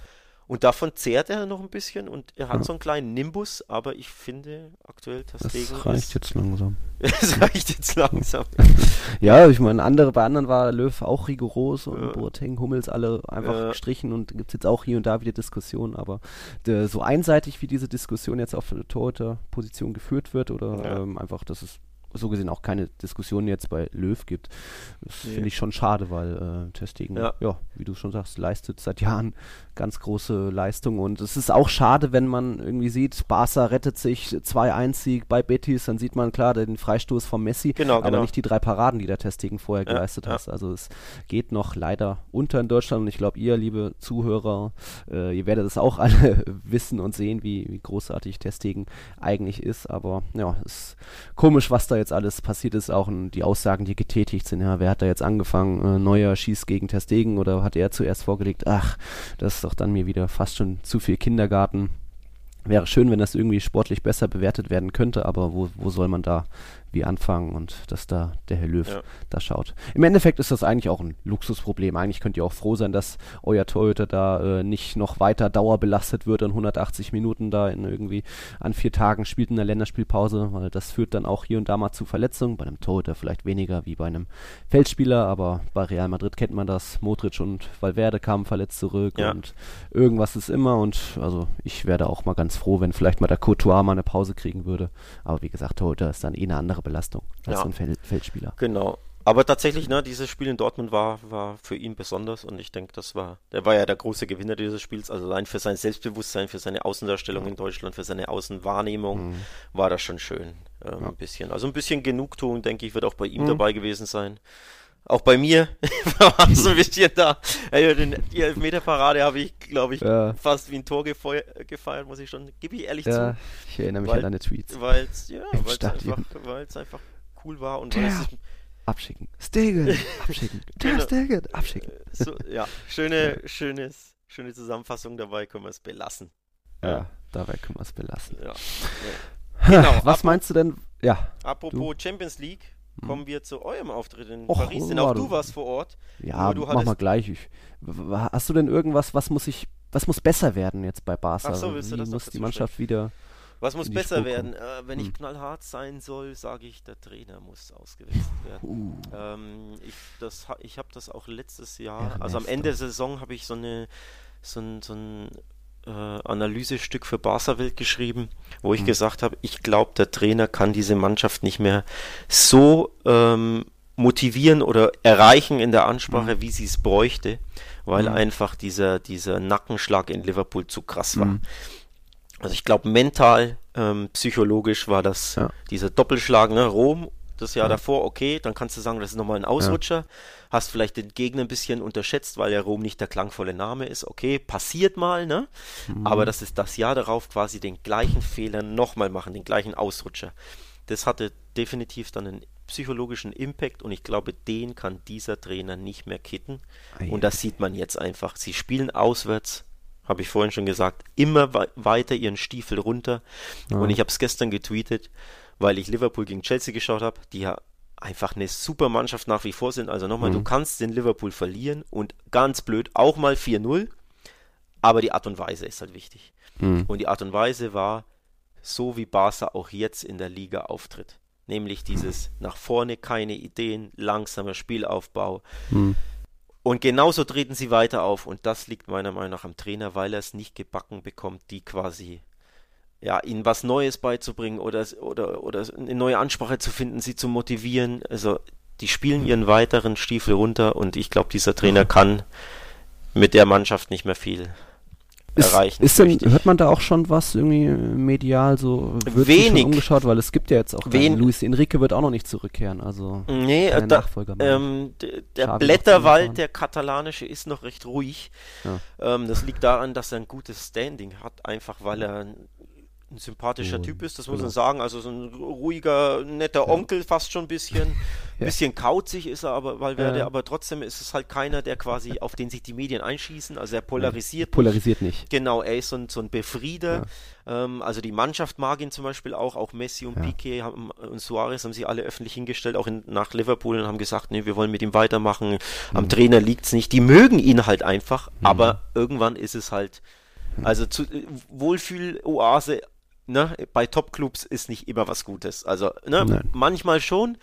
S2: und davon zehrt er noch ein bisschen und er hat
S1: Ja.
S2: so einen kleinen Nimbus, aber ich finde aktuell Testegen
S1: Das reicht
S2: ist,
S1: jetzt langsam.
S2: es reicht jetzt langsam.
S1: Ja, ich meine, andere, bei anderen war Löw auch rigoros und
S2: Ja.
S1: Boateng, Hummels alle einfach
S2: Ja.
S1: gestrichen und gibt es jetzt auch hier und da wieder Diskussionen, aber der, so einseitig wie diese Diskussion jetzt auf der Torhüter-Position geführt wird oder
S2: Ja.
S1: ähm, einfach, dass es so gesehen auch keine Diskussion jetzt bei Löw gibt, das
S2: Nee.
S1: finde ich schon schade, weil äh, Testegen,
S2: Ja.
S1: ja. wie du schon sagst, leistet seit Jahren ganz große Leistung und es ist auch schade, wenn man irgendwie sieht, Barca rettet sich 2-1-Sieg bei Betis, dann sieht man klar den Freistoß von Messi,
S2: Genau,
S1: aber
S2: genau.
S1: nicht die drei Paraden, die der Testegen vorher
S2: Ja,
S1: geleistet
S2: ja.
S1: hat. Also es geht noch leider unter in Deutschland und ich glaube, ihr, liebe Zuhörer, äh, ihr werdet es auch alle wissen und sehen, wie, wie großartig Testegen eigentlich ist. Aber ja, es ist komisch, was da jetzt alles passiert ist, auch in die Aussagen, die getätigt sind. Ja, wer hat da jetzt angefangen? Äh, Neuer schießt gegen Testegen oder hat er zuerst vorgelegt? Ach, das doch dann mir wieder fast schon zu viel Kindergarten. Wäre schön, wenn das irgendwie sportlich besser bewertet werden könnte, aber wo, wo soll man da wie anfangen und dass da der Herr Löw
S2: Ja.
S1: da schaut. Im Endeffekt ist das eigentlich auch ein Luxusproblem. Eigentlich könnt ihr auch froh sein, dass euer Torhüter da äh, nicht noch weiter dauerbelastet wird und 180 Minuten da in irgendwie an vier Tagen spielt in der Länderspielpause, weil das führt dann auch hier und da mal zu Verletzungen. Bei einem Torhüter vielleicht weniger wie bei einem Feldspieler, aber bei Real Madrid kennt man das. Modric und Valverde kamen verletzt zurück
S2: Ja.
S1: und irgendwas ist immer und also ich wäre auch mal ganz froh, wenn vielleicht mal der Courtois mal eine Pause kriegen würde. Aber wie gesagt, Torhüter ist dann eh eine andere Belastung als
S2: Ja.
S1: so ein Fel Feldspieler.
S2: Genau. Aber tatsächlich, ne, dieses Spiel in Dortmund war, war für ihn besonders und ich denke, das war, der war ja der große Gewinner dieses Spiels. Also allein für sein Selbstbewusstsein, für seine Außendarstellung in Deutschland, für seine Außenwahrnehmung
S1: Mhm.
S2: war das schon schön. Ähm,
S1: Ja.
S2: Ein bisschen. Also ein bisschen Genugtuung, denke ich, wird auch bei ihm
S1: Mhm.
S2: dabei gewesen sein. Auch bei mir war es ein bisschen da. Ey, den, die Elfmeterparade habe ich, glaube ich,
S1: Ja.
S2: fast wie ein Tor gefeiert, muss ich schon, gebe ich ehrlich
S1: Ja,
S2: zu.
S1: ich erinnere mich
S2: Weil-
S1: an deine Tweets.
S2: Weil es ja, einfach, einfach cool war und weil es
S1: Abschicken. Stegen. Abschicken. Der
S2: Genau.
S1: Stegen. Abschicken.
S2: So, ja, schöne, schönes, schöne Zusammenfassung dabei, können wir es belassen.
S1: Ja, dabei können wir es belassen.
S2: Ja. Genau,
S1: Was meinst du denn? Ja,
S2: Apropos Champions League, kommen wir zu eurem Auftritt in
S1: Och,
S2: Paris, denn
S1: ja,
S2: auch
S1: du-
S2: warst vor Ort.
S1: ja,
S2: du
S1: mach mal gleich. Ich, hast du denn irgendwas, was muss ich, was muss besser werden jetzt bei Barca?
S2: Ach so, willst du
S1: Wie
S2: das noch
S1: muss die Mannschaft wieder?
S2: Was muss besser
S1: Spur
S2: werden? Äh, wenn ich
S1: Hm.
S2: knallhart sein soll, sage ich, der Trainer muss ausgewechselt werden.
S1: Uh,
S2: Ähm, ich das, ich habe das auch letztes Jahr,
S1: Ernesto.
S2: also am Ende der Saison habe ich so eine so ein, so ein äh, Analysestück für Barca Welt geschrieben, wo ich
S1: Mhm.
S2: gesagt habe, ich glaube, der Trainer kann diese Mannschaft nicht mehr so ähm, motivieren oder erreichen in der Ansprache, wie sie es bräuchte, weil
S1: Mhm.
S2: einfach dieser, dieser Nackenschlag in Liverpool zu krass war.
S1: Mhm.
S2: Also ich glaube, mental, ähm, psychologisch war das
S1: Ja.
S2: dieser Doppelschlag, ne? Rom, das Jahr
S1: Ja.
S2: davor, okay, dann kannst du sagen, das ist nochmal ein Ausrutscher. Hast vielleicht den Gegner ein bisschen unterschätzt, weil ja Rom nicht der klangvolle Name ist. Okay, passiert mal, ne?
S1: Mhm.
S2: Aber das ist das Jahr darauf quasi den gleichen Fehler nochmal machen, den gleichen Ausrutscher. Das hatte definitiv dann einen psychologischen Impact und ich glaube, den kann dieser Trainer nicht mehr kitten.
S1: Ei.
S2: Und das sieht man jetzt einfach. Sie spielen auswärts habe ich vorhin schon gesagt, immer weiter ihren Stiefel runter. Ja. Und ich habe es gestern getweetet, weil ich Liverpool gegen Chelsea geschaut habe, die ja einfach eine super Mannschaft nach wie vor sind. Also nochmal, mhm. du kannst den Liverpool verlieren und ganz blöd auch mal 4-0, aber die Art und Weise ist halt wichtig. Mhm. Und die Art und Weise war so, wie Barca auch jetzt in der Liga auftritt. Nämlich dieses nach vorne keine Ideen, langsamer Spielaufbau. Mhm. Und genauso treten sie weiter auf. Und das liegt meiner Meinung nach am Trainer, weil er es nicht gebacken bekommt, die quasi ja, ihnen was Neues beizubringen oder, oder, oder eine neue Ansprache zu finden, sie zu motivieren. Also die spielen ihren weiteren Stiefel runter und ich glaube, dieser Trainer kann mit der Mannschaft nicht mehr viel
S1: ist, erreichen. Ist denn, hört man da auch schon was irgendwie medial so
S2: wird wenig
S1: umgeschaut, weil es gibt ja jetzt auch
S2: Wen
S1: Luis Enrique wird auch noch nicht zurückkehren, also
S2: nee, äh, da, Nachfolger ähm, der Blätterwald, der katalanische, ist noch recht ruhig. Ja. Ähm, das liegt daran, dass er ein gutes Standing hat, einfach weil er ein sympathischer Typ ist, das muss genau. man sagen. Also so ein ruhiger, netter ja. Onkel fast schon ein bisschen. Ein ja. bisschen kauzig ist er aber, weil Valverde, ja. aber trotzdem ist es halt keiner, der quasi, auf den sich die Medien einschießen. Also er polarisiert.
S1: Polarisiert nicht. nicht.
S2: Genau, er ist so ein, so ein Befrieder. Ähm, also die Mannschaft mag ihn zum Beispiel auch, auch Messi und Piquet haben, und Suarez haben sie alle öffentlich hingestellt, auch in, nach Liverpool und haben gesagt, nee, wir wollen mit ihm weitermachen. Mhm. Am Trainer liegt es nicht. Die mögen ihn halt einfach, mhm. aber irgendwann ist es halt, mhm. also zu, äh, Wohlfühl-Oase ne, bei Top-Clubs ist nicht immer was Gutes. Also, ne, manchmal schon,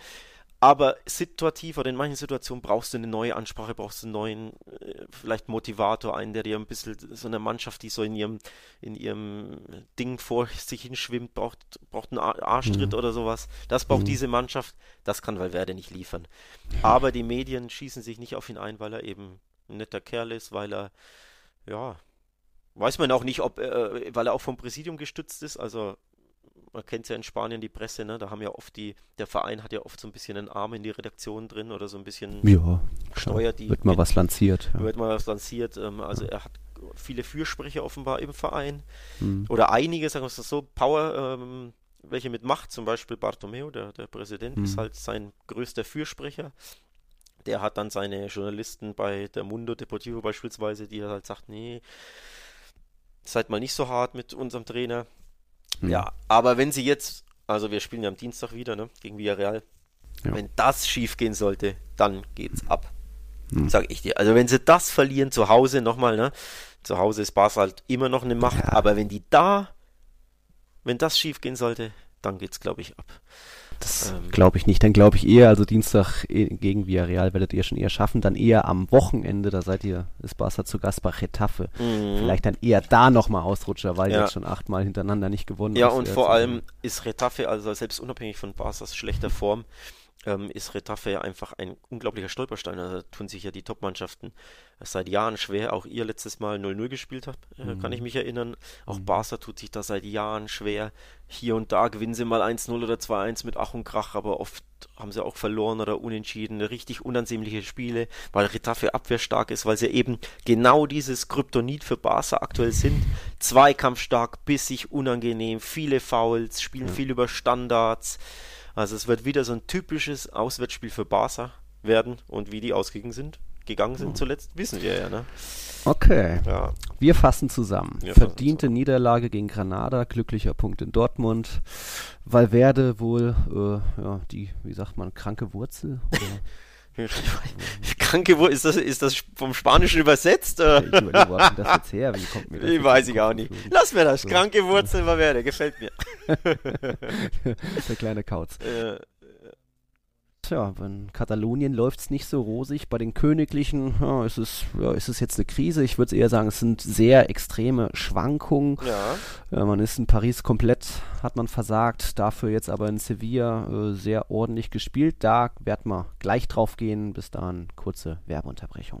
S2: aber situativ oder in manchen Situationen brauchst du eine neue Ansprache, brauchst du einen neuen, äh, vielleicht Motivator, einen, der dir ein bisschen, so eine Mannschaft, die so in ihrem, in ihrem Ding vor sich hinschwimmt, braucht, braucht einen Arschtritt mhm. oder sowas. Das braucht mhm. diese Mannschaft, das kann Valverde nicht liefern. Aber die Medien schießen sich nicht auf ihn ein, weil er eben ein netter Kerl ist, weil er, ja, Weiß man auch nicht, ob, äh, weil er auch vom Präsidium gestützt ist. Also man kennt ja in Spanien die Presse, ne? Da haben ja oft die, der Verein hat ja oft so ein bisschen einen Arm in die Redaktion drin oder so ein bisschen
S1: ja, steuert die. Wird mal was lanciert.
S2: Ja. Wird mal was lanciert. Ähm, also ja. er hat viele Fürsprecher offenbar im Verein. Mhm. Oder einige, sagen wir es so, Power, ähm, welche mit Macht, zum Beispiel Bartomeu, der, der Präsident, mhm. ist halt sein größter Fürsprecher. Der hat dann seine Journalisten bei der Mundo Deportivo beispielsweise, die halt sagt, nee, seid mal nicht so hart mit unserem Trainer. Mhm. Ja, aber wenn sie jetzt, also wir spielen ja am Dienstag wieder, ne, gegen Villarreal, ja. wenn das schief gehen sollte, dann geht's ab. Mhm. Sag ich dir. Also wenn sie das verlieren zu Hause, nochmal, ne, zu Hause ist Barca halt immer noch eine Macht, ja. aber wenn die da, wenn das schief gehen sollte, dann geht's, glaube ich, ab.
S1: Das ähm, glaube ich nicht. Dann glaube ich eher, also Dienstag eh, gegen Villarreal werdet ihr schon eher schaffen. Dann eher am Wochenende, da seid ihr, ist Barca zu Gast bei Getafe. Mhm. Vielleicht dann eher da nochmal Ausrutscher, weil ja. jetzt schon achtmal hintereinander nicht gewonnen
S2: Ja, und vor allem ist Getafe, also selbst unabhängig von Barcas schlechter Form, ähm, ist Retafe einfach ein unglaublicher Stolperstein. Also tun sich ja die Top-Mannschaften seit Jahren schwer. Auch ihr letztes Mal 0-0 gespielt habt, äh, mhm. kann ich mich erinnern. Auch mhm. Barca tut sich da seit Jahren schwer. Hier und da gewinnen sie mal 1-0 oder 2-1 mit Ach und Krach, aber oft haben sie auch verloren oder unentschieden. Richtig unansehnliche Spiele, weil Retafe abwehrstark ist, weil sie eben genau dieses Kryptonit für Barca aktuell sind. Zweikampfstark, bissig, unangenehm, viele Fouls, spielen viel über Standards. Also es wird wieder so ein typisches Auswärtsspiel für Barca werden und wie die ausgegangen sind, gegangen sind zuletzt, wissen wir ja, ne?
S1: Okay. Ja. Wir fassen zusammen. Wir Verdiente fassen Niederlage gegen Granada, glücklicher Punkt in Dortmund. Valverde wohl, äh, ja, die, wie sagt man, kranke Wurzel?
S2: Kranke Wurzel, ist das, ist das vom Spanischen übersetzt? Ich überlege, wo das jetzt her? Wie kommt mir das ich weiß ich auch nicht. Lass mir das. So. Kranke Wurzel Valverde, gefällt mir.
S1: Der kleine Kauz. Äh, Tja, in Katalonien läuft es nicht so rosig. Bei den Königlichen ja, ist, es, ja, ist es jetzt eine Krise. Ich würde eher sagen, es sind sehr extreme Schwankungen. Ja. ja. man ist in Paris komplett, hat man versagt. Dafür jetzt aber in Sevilla äh, sehr ordentlich gespielt. Da werden wir gleich drauf gehen. Bis dahin kurze Werbeunterbrechung.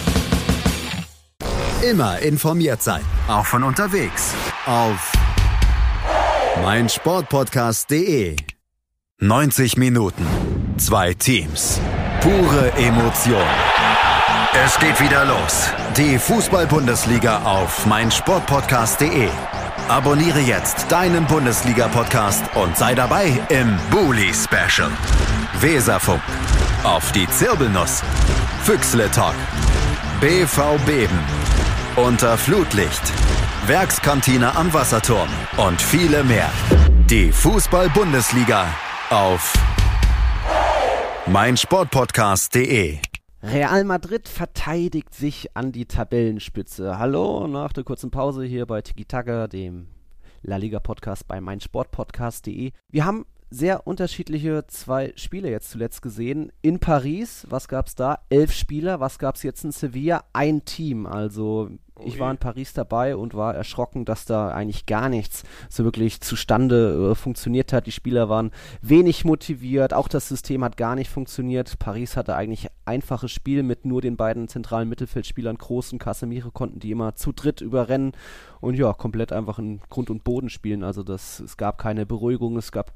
S3: Immer informiert sein, auch von unterwegs. Auf meinsportpodcast.de. 90 Minuten, zwei Teams, pure Emotion. Es geht wieder los. Die Fußball-Bundesliga auf meinsportpodcast.de. Abonniere jetzt deinen Bundesliga-Podcast und sei dabei im Bully Special. Weserfunk. Auf die Zirbelnuss. Füchsle Talk. BV Beben. Unter Flutlicht. Werkskantine am Wasserturm. Und viele mehr. Die Fußball-Bundesliga auf meinsportpodcast.de.
S1: Real Madrid verteidigt sich an die Tabellenspitze. Hallo, nach der kurzen Pause hier bei Tiki Taka, dem La Liga Podcast bei meinsportpodcast.de. Wir haben sehr unterschiedliche zwei Spiele jetzt zuletzt gesehen. In Paris, was gab es da? Elf Spieler. Was gab es jetzt in Sevilla? Ein Team. Also ich war in Paris dabei und war erschrocken, dass da eigentlich gar nichts so wirklich zustande äh, funktioniert hat. Die Spieler waren wenig motiviert, auch das System hat gar nicht funktioniert. Paris hatte eigentlich einfaches Spiel mit nur den beiden zentralen Mittelfeldspielern Groß und Casemiro konnten die immer zu dritt überrennen und ja, komplett einfach in Grund und Boden spielen. Also das, es gab keine Beruhigung, es gab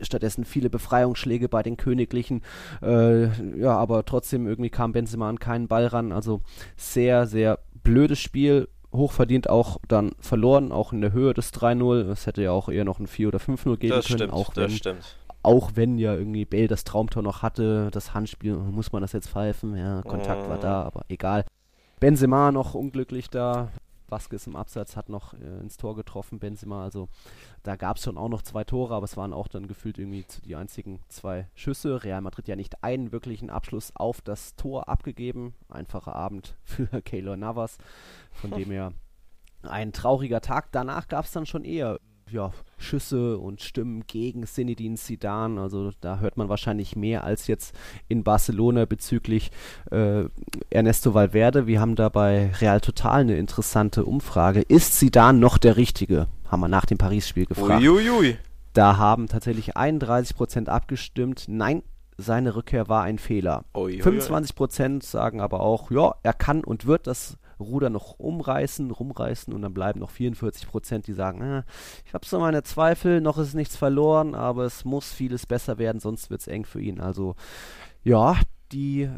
S1: stattdessen viele Befreiungsschläge bei den Königlichen. Äh, ja, aber trotzdem irgendwie kam Benzema an keinen Ball ran. Also sehr, sehr blödes Spiel. Hochverdient auch dann verloren, auch in der Höhe des 3-0. Es hätte ja auch eher noch ein 4 oder 5-0 geben
S2: Das
S1: können.
S2: stimmt,
S1: auch wenn,
S2: das stimmt.
S1: auch wenn ja irgendwie Bale das Traumtor noch hatte, das Handspiel, muss man das jetzt pfeifen? Ja, Kontakt war
S2: Mm.
S1: da, aber egal. Benzema noch unglücklich da. Vasquez im Absatz hat noch äh, ins Tor getroffen, Benzema. Also da gab es schon auch noch zwei Tore, aber es waren auch dann gefühlt irgendwie zu- die einzigen zwei Schüsse. Real Madrid ja nicht einen wirklichen Abschluss auf das Tor abgegeben. Einfacher Abend für Keylor Navas, von dem her ein trauriger Tag. Danach gab es dann schon eher ja, Schüsse und Stimmen gegen Zinedine Zidane. Also da hört man wahrscheinlich mehr als jetzt in Barcelona bezüglich äh, Ernesto Valverde. Wir haben da bei Real Total eine interessante Umfrage. Ist Zidane noch der Richtige? Haben wir nach dem Paris-Spiel gefragt.
S2: Uiuiui.
S1: Da haben tatsächlich 31% abgestimmt. Nein, seine Rückkehr war ein Fehler.
S2: Uiuiui.
S1: 25% sagen aber auch, ja, er kann und wird das Ruder noch umreißen, rumreißen und dann bleiben noch 44%, die sagen, äh, ich habe so meine Zweifel, noch ist nichts verloren, aber es muss vieles besser werden, sonst wird es eng für ihn. Also ja, die,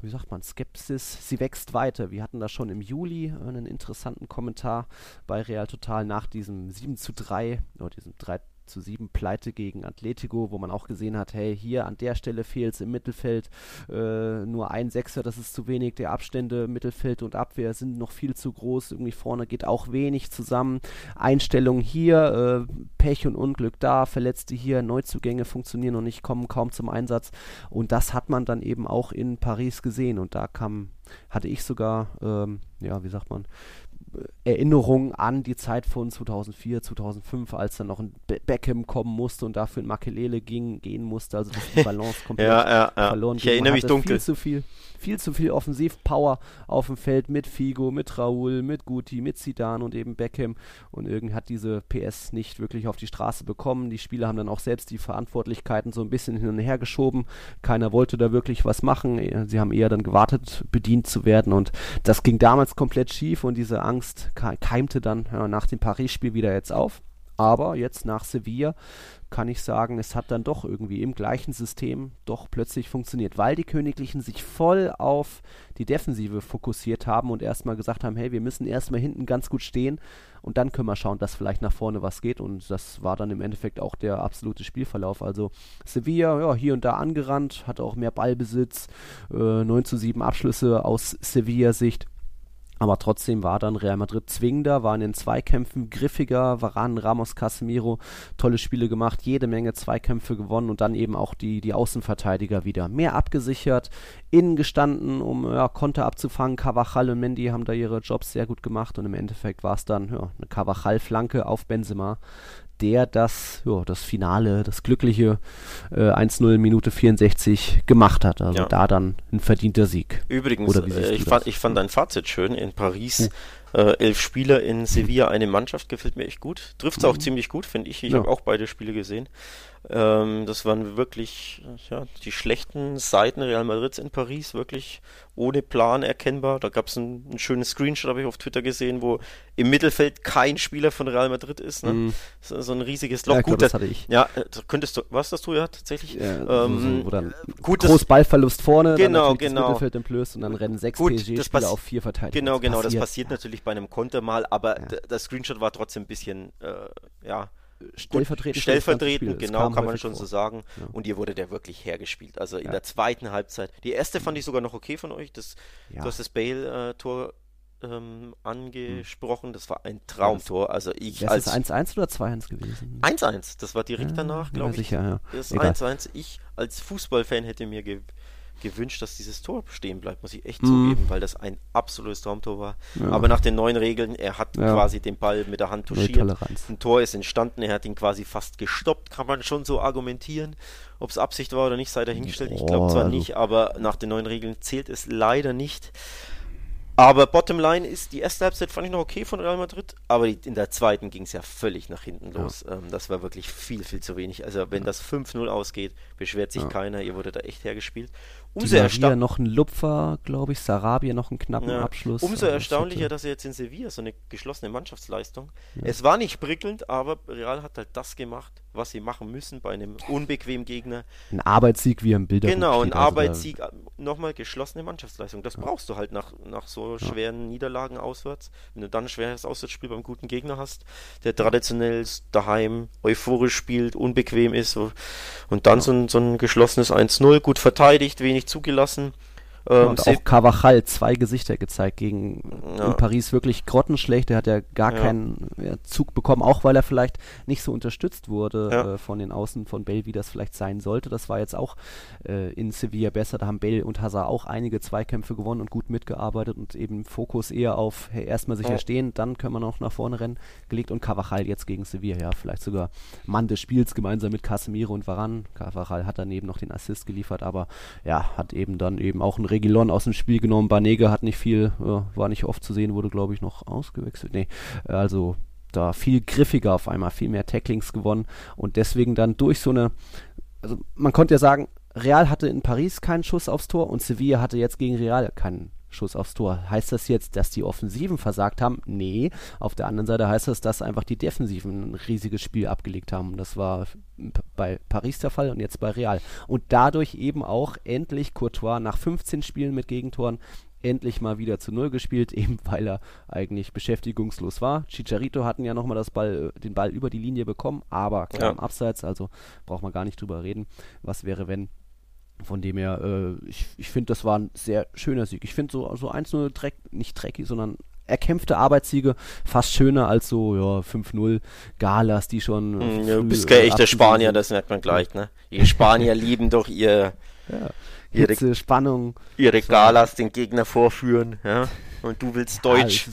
S1: wie sagt man, Skepsis, sie wächst weiter. Wir hatten da schon im Juli einen interessanten Kommentar bei Real Total nach diesem 7 zu 3 oder diesem 3 zu 7 Pleite gegen Atletico, wo man auch gesehen hat, hey, hier an der Stelle fehlt es im Mittelfeld äh, nur ein Sechser, das ist zu wenig. Der Abstände Mittelfeld und Abwehr sind noch viel zu groß. Irgendwie vorne geht auch wenig zusammen. Einstellung hier, äh, Pech und Unglück da, Verletzte hier, Neuzugänge funktionieren noch nicht, kommen kaum zum Einsatz. Und das hat man dann eben auch in Paris gesehen. Und da kam, hatte ich sogar, ähm, ja, wie sagt man, Erinnerungen an die Zeit von 2004, 2005, als dann noch ein Be Beckham kommen musste und dafür in Makelele ging, gehen musste, also dass die Balance komplett
S2: Ja, ja, ja.
S1: verloren
S2: Ich erinnere mich dunkel.
S1: Viel zu viel, viel zu viel Offensivpower auf dem Feld mit Figo, mit Raúl, mit Guti, mit Zidane und eben Beckham und irgendwie hat diese PS nicht wirklich auf die Straße bekommen. Die Spieler haben dann auch selbst die Verantwortlichkeiten so ein bisschen hin und her geschoben. Keiner wollte da wirklich was machen. Sie haben eher dann gewartet, bedient zu werden und das ging damals komplett schief und diese Angst ke- keimte dann ja, nach dem Paris-Spiel wieder jetzt auf. Aber jetzt nach Sevilla kann ich sagen, es hat dann doch irgendwie im gleichen System doch plötzlich funktioniert, weil die Königlichen sich voll auf die Defensive fokussiert haben und erstmal gesagt haben, hey, wir müssen erstmal hinten ganz gut stehen und dann können wir schauen, dass vielleicht nach vorne was geht und das war dann im Endeffekt auch der absolute Spielverlauf. Also Sevilla, ja, hier und da angerannt, hatte auch mehr Ballbesitz, äh, 9 zu 7 Abschlüsse aus Sevilla-Sicht. Aber trotzdem war dann Real Madrid zwingender, war in den Zweikämpfen griffiger, Varane, Ramos, Casemiro, tolle Spiele gemacht, jede Menge Zweikämpfe gewonnen und dann eben auch die, die Außenverteidiger wieder mehr abgesichert, innen gestanden, um ja, Konter abzufangen. Carvajal und Mendy haben da ihre Jobs sehr gut gemacht und im Endeffekt war es dann ja, eine Carvajal-Flanke auf Benzema, der das, ja, das Finale, das glückliche äh, 1-0 Minute 64 gemacht hat. Also
S2: Ja.
S1: da dann ein verdienter Sieg.
S2: Übrigens, äh, ich, fand, ich fand dein Fazit schön. In Paris Äh, elf Spieler in Sevilla, eine Mannschaft, gefällt mir echt gut. Trifft es auch
S1: Mhm.
S2: ziemlich gut, finde ich. Ich
S1: Ja.
S2: habe auch beide Spiele gesehen. Ähm, das waren wirklich ja, die schlechten Seiten Real Madrids in Paris, wirklich ohne Plan erkennbar. Da gab es ein, ein schönes Screenshot, habe ich auf Twitter gesehen, wo im Mittelfeld kein Spieler von Real Madrid ist. Ne?
S1: Mhm.
S2: So, so ein riesiges Loch.
S1: Ja,
S2: gut,
S1: das
S2: da-
S1: hatte ich.
S2: ja, da könntest du, was das du ja tatsächlich?
S1: Ja,
S2: Ähm,
S1: so,
S2: gut, das-
S1: groß Ballverlust vorne,
S2: Genau, genau.
S1: das Mittelfeld entblößt und dann rennen sechs
S2: Gut, das
S1: PSG-Spieler auf vier Verteidiger.
S2: Genau, genau, das
S1: passiert,
S2: passiert natürlich bei einem Konter mal, aber d- das Screenshot war trotzdem ein bisschen, äh, ja,
S1: Stellvertretend. das
S2: stellvertretend, genau, kann man schon
S1: vor.
S2: so sagen.
S1: Ja.
S2: Und ihr wurde der wirklich hergespielt. Also in
S1: Ja.
S2: der zweiten Halbzeit. Die erste fand ich sogar noch okay von euch. Das,
S1: Ja.
S2: Du hast das Bale-Tor ähm, angesprochen. Das war ein Traumtor. Also ich
S1: Wäre
S2: als
S1: es 1-1 oder 2-1 gewesen?
S2: 1-1, das war direkt danach, glaube ich.
S1: sicher, ja.
S2: Das
S1: Egal.
S2: 1-1. Ich als Fußballfan hätte mir ge gewünscht, dass dieses Tor stehen bleibt, muss ich echt
S1: Mhm.
S2: zugeben, weil das ein absolutes Traumtor war.
S1: Ja.
S2: Aber nach den neuen Regeln, er hat
S1: Ja.
S2: quasi den Ball mit der Hand touchiert. Ein Tor ist entstanden, er hat ihn quasi fast gestoppt, kann man schon so argumentieren. Ob es Absicht war oder nicht, sei dahingestellt. Ich glaube
S1: Boah,
S2: zwar
S1: also-
S2: nicht, aber nach den neuen Regeln zählt es leider nicht. Aber Bottomline ist, die erste Halbzeit fand ich noch okay von Real Madrid, aber die, in der zweiten ging es ja völlig nach hinten
S1: Ja.
S2: los. Ähm, das war wirklich viel, viel zu wenig. Also wenn das 5-0 ausgeht, beschwert sich
S1: Ja.
S2: keiner, ihr wurde da echt hergespielt. Umso,
S1: Maria
S2: ersta
S1: noch ein Lupfer, glaube ich, Sarabia noch einen knappen
S2: ja,
S1: Abschluss.
S2: umso erstaunlicher, dass er jetzt in Sevilla so eine geschlossene Mannschaftsleistung. Es war nicht prickelnd, aber Real hat halt das gemacht, was sie machen müssen bei einem unbequemen Gegner.
S1: Ein Arbeitssieg wie im Bilder.
S2: Genau, ein.
S1: Also
S2: Arbeitssieg, äh, nochmal geschlossene Mannschaftsleistung. Das brauchst du halt nach, nach so schweren Niederlagen auswärts. Wenn du dann ein schweres Auswärtsspiel beim guten Gegner hast, der traditionell daheim euphorisch spielt, unbequem ist und dann so, ein, so ein geschlossenes 1-0, gut verteidigt, wenig zugelassen. Ähm,
S1: und auch Carvajal zwei Gesichter gezeigt gegen
S2: Ja.
S1: in Paris wirklich grottenschlecht. Er hat ja gar
S2: Ja.
S1: keinen Zug bekommen, auch weil er vielleicht nicht so unterstützt wurde
S2: Ja.
S1: äh, von den Außen von Bale, wie das vielleicht sein sollte. Das war jetzt auch äh, in Sevilla besser. Da haben Bale und Hazard auch einige Zweikämpfe gewonnen und gut mitgearbeitet und eben Fokus eher auf hey, erstmal sicher stehen, dann können wir noch nach vorne rennen gelegt und Carvajal jetzt gegen Sevilla, ja, vielleicht sogar Mann des Spiels gemeinsam mit Casemiro und Varane. Carvajal hat daneben noch den Assist geliefert, aber ja, hat eben dann eben auch ein Regilon aus dem Spiel genommen. Banega hat nicht viel, äh, war nicht oft zu sehen, wurde glaube ich noch ausgewechselt. Nee, äh, also da viel griffiger auf einmal, viel mehr Tacklings gewonnen und deswegen dann durch so eine, also man konnte ja sagen, Real hatte in Paris keinen Schuss aufs Tor und Sevilla hatte jetzt gegen Real keinen Schuss aufs Tor. Heißt das jetzt, dass die Offensiven versagt haben? Nee. Auf der anderen Seite heißt das, dass einfach die Defensiven ein riesiges Spiel abgelegt haben. Das war bei Paris der Fall und jetzt bei Real. Und dadurch eben auch endlich Courtois nach 15 Spielen mit Gegentoren endlich mal wieder zu Null gespielt, eben weil er eigentlich beschäftigungslos war. Chicharito hatten ja nochmal Ball, äh, den Ball über die Linie bekommen, aber klar
S2: Ja.
S1: Abseits, also braucht man gar nicht drüber reden. Was wäre, wenn von dem her, äh, ich, ich finde, das war ein sehr schöner Sieg. Ich finde so, so 1-0 Dreck, nicht dreckig, sondern erkämpfte Arbeitssiege fast schöner als so ja, 5-0 Galas, die schon. äh,
S2: Hm, Du
S1: früh,
S2: bist kein
S1: äh,
S2: echter Spanier, das merkt man gleich, ne? Die Spanier lieben doch ihr,
S1: Ja.
S2: ihre,
S1: Hitze, Spannung.
S2: ihre Galas den Gegner vorführen, ja? Und du willst
S1: Ja,
S2: Deutsch,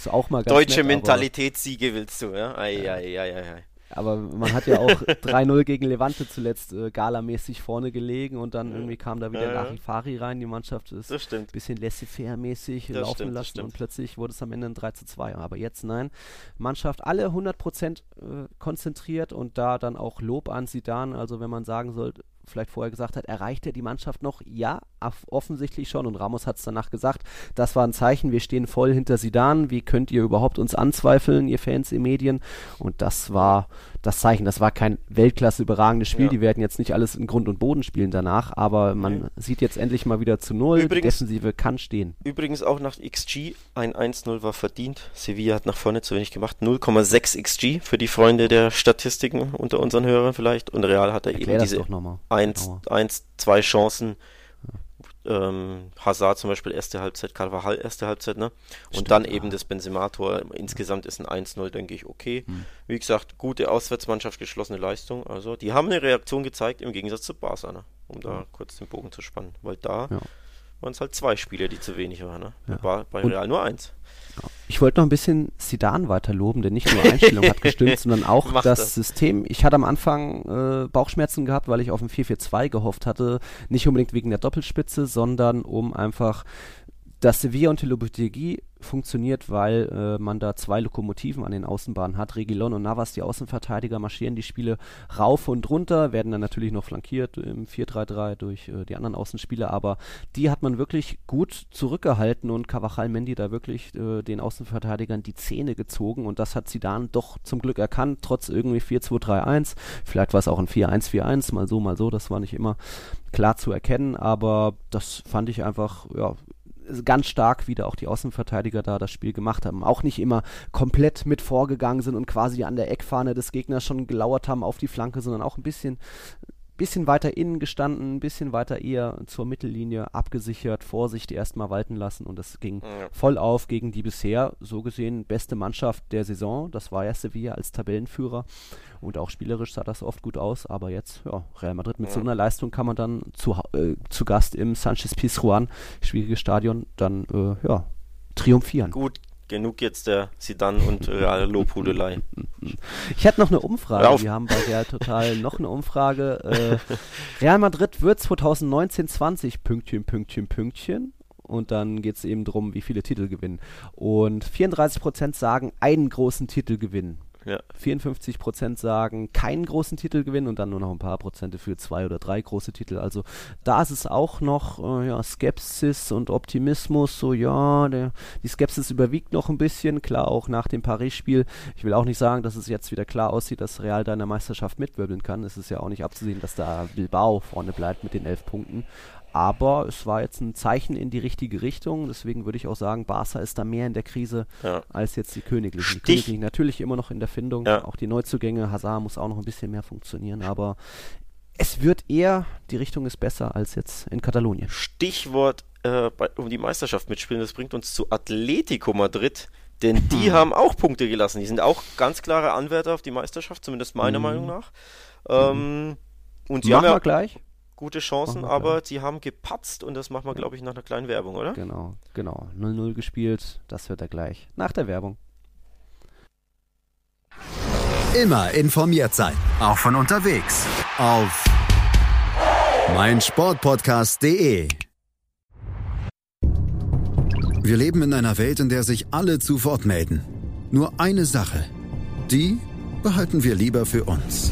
S2: deutsche
S1: nett,
S2: Mentalitätssiege willst du, ja? Ei, ei, ei, ei, ei.
S1: Aber man hat ja auch 3-0 gegen Levante zuletzt äh, galamäßig vorne gelegen und dann irgendwie kam da wieder
S2: Ja, ja.
S1: Larifari rein. Die Mannschaft ist ein bisschen laissez-faire-mäßig laufen
S2: stimmt,
S1: lassen und plötzlich wurde es am Ende ein 3 zu 2. Aber jetzt nein. Mannschaft alle 100% äh, konzentriert und da dann auch Lob an Sidan. Also wenn man sagen soll, vielleicht vorher gesagt hat, erreicht er die Mannschaft noch? Ja, off- offensichtlich schon. Und Ramos hat es danach gesagt, das war ein Zeichen, wir stehen voll hinter Sidan. Wie könnt ihr überhaupt uns anzweifeln, ihr Fans, ihr Medien? Und das war das Zeichen. Das war kein Weltklasse überragendes Spiel.
S2: Ja.
S1: Die werden jetzt nicht alles in Grund und Boden spielen danach, aber man
S2: Nee.
S1: sieht jetzt endlich mal wieder zu Null.
S2: Übrigens-
S1: die Defensive kann stehen.
S2: Übrigens auch nach XG, ein 1-0 war verdient. Sevilla hat nach vorne zu wenig gemacht. 0,6 XG für die Freunde der Statistiken unter unseren Hörern vielleicht. Und Real hatte
S1: Erklär
S2: eben diese
S1: doch nochmal.
S2: eins,
S1: Genauer.
S2: eins, zwei Chancen. Ähm, Hazard zum Beispiel erste Halbzeit, Carvajal erste Halbzeit, ne? Und
S1: Stimmt,
S2: dann
S1: ja.
S2: eben das Benzema-Tor. Insgesamt ist ein 1-0, denke ich, okay.
S1: Hm.
S2: Wie gesagt, gute Auswärtsmannschaft, geschlossene Leistung. Also, die haben eine Reaktion gezeigt, im Gegensatz zu Barca, ne? Um da kurz den Bogen zu spannen. Weil da
S1: Ja.
S2: Waren es halt zwei Spiele, die zu wenig waren, ne?
S1: Ja.
S2: Bei, bei
S1: Und-
S2: Real nur eins.
S1: Ich wollte noch ein bisschen Sidan weiter loben, denn nicht nur Einstellung hat gestimmt, sondern auch das,
S2: das.
S1: System. Ich hatte am Anfang äh, Bauchschmerzen gehabt, weil ich auf ein 4-4-2 gehofft hatte. Nicht unbedingt wegen der Doppelspitze, sondern um einfach dass Sevilla und Lopetegui funktioniert, weil äh, man da zwei Lokomotiven an den Außenbahnen hat. Regilon und Navas, die Außenverteidiger, marschieren die Spiele rauf und runter, werden dann natürlich noch flankiert im 4-3-3 durch äh, die anderen Außenspieler, aber die hat man wirklich gut zurückgehalten und Cavachal Mendy da wirklich äh, den Außenverteidigern die Zähne gezogen und das hat sie dann doch zum Glück erkannt, trotz irgendwie 4-2-3-1. Vielleicht war es auch ein 4-1-4-1, mal so, mal so, das war nicht immer klar zu erkennen, aber das fand ich einfach, ja, ganz stark wieder auch die Außenverteidiger da das Spiel gemacht haben. Auch nicht immer komplett mit vorgegangen sind und quasi an der Eckfahne des Gegners schon gelauert haben auf die Flanke, sondern auch ein bisschen bisschen weiter innen gestanden, ein bisschen weiter eher zur Mittellinie abgesichert, Vorsicht erstmal walten lassen und das ging ja. voll auf gegen die bisher so gesehen beste Mannschaft der Saison. Das war ja Sevilla als Tabellenführer und auch spielerisch sah das oft gut aus, aber jetzt, ja, Real Madrid mit ja. so einer Leistung kann man dann zu, äh, zu Gast im Sanchez Pizjuan, schwieriges Stadion, dann, äh, ja, triumphieren.
S2: Gut, genug jetzt der Sidan und Real Lobhudelei.
S1: Ich hätte noch eine Umfrage. Wir haben bei Real Total noch eine Umfrage. Äh, Real Madrid wird 2019-20 Pünktchen, Pünktchen, Pünktchen. Und dann geht es eben darum, wie viele Titel gewinnen. Und 34% sagen, einen großen Titel gewinnen. Ja. 54 Prozent sagen keinen großen Titel gewinnen und dann nur noch ein paar Prozente für zwei oder drei große Titel. Also da ist es auch noch äh, ja, Skepsis und Optimismus. So ja, der, die Skepsis überwiegt noch ein bisschen. Klar auch nach dem Paris-Spiel. Ich will auch nicht sagen, dass es jetzt wieder klar aussieht, dass Real da in der Meisterschaft mitwirbeln kann. Es ist ja auch nicht abzusehen, dass da Bilbao vorne bleibt mit den elf Punkten. Aber es war jetzt ein Zeichen in die richtige Richtung. Deswegen würde ich auch sagen, Barca ist da mehr in der Krise ja. als jetzt die Königlichen. Die Königlichen natürlich immer noch in der Findung. Ja. Auch die Neuzugänge. Hazard muss auch noch ein bisschen mehr funktionieren. Aber es wird eher, die Richtung ist besser als jetzt in Katalonien.
S2: Stichwort äh, bei, um die Meisterschaft mitspielen. Das bringt uns zu Atletico Madrid. Denn die hm. haben auch Punkte gelassen. Die sind auch ganz klare Anwärter auf die Meisterschaft, zumindest meiner hm. Meinung nach. Ähm, und sie
S1: Machen
S2: haben ja,
S1: gleich
S2: gute Chancen, aber sie haben gepatzt und das machen wir, glaube ich, nach einer kleinen Werbung, oder?
S1: Genau, genau. 0-0 gespielt, das hört er gleich. Nach der Werbung.
S3: Immer informiert sein, auch von unterwegs. Auf meinsportpodcast.de. Wir leben in einer Welt, in der sich alle zu Wort melden. Nur eine Sache, die behalten wir lieber für uns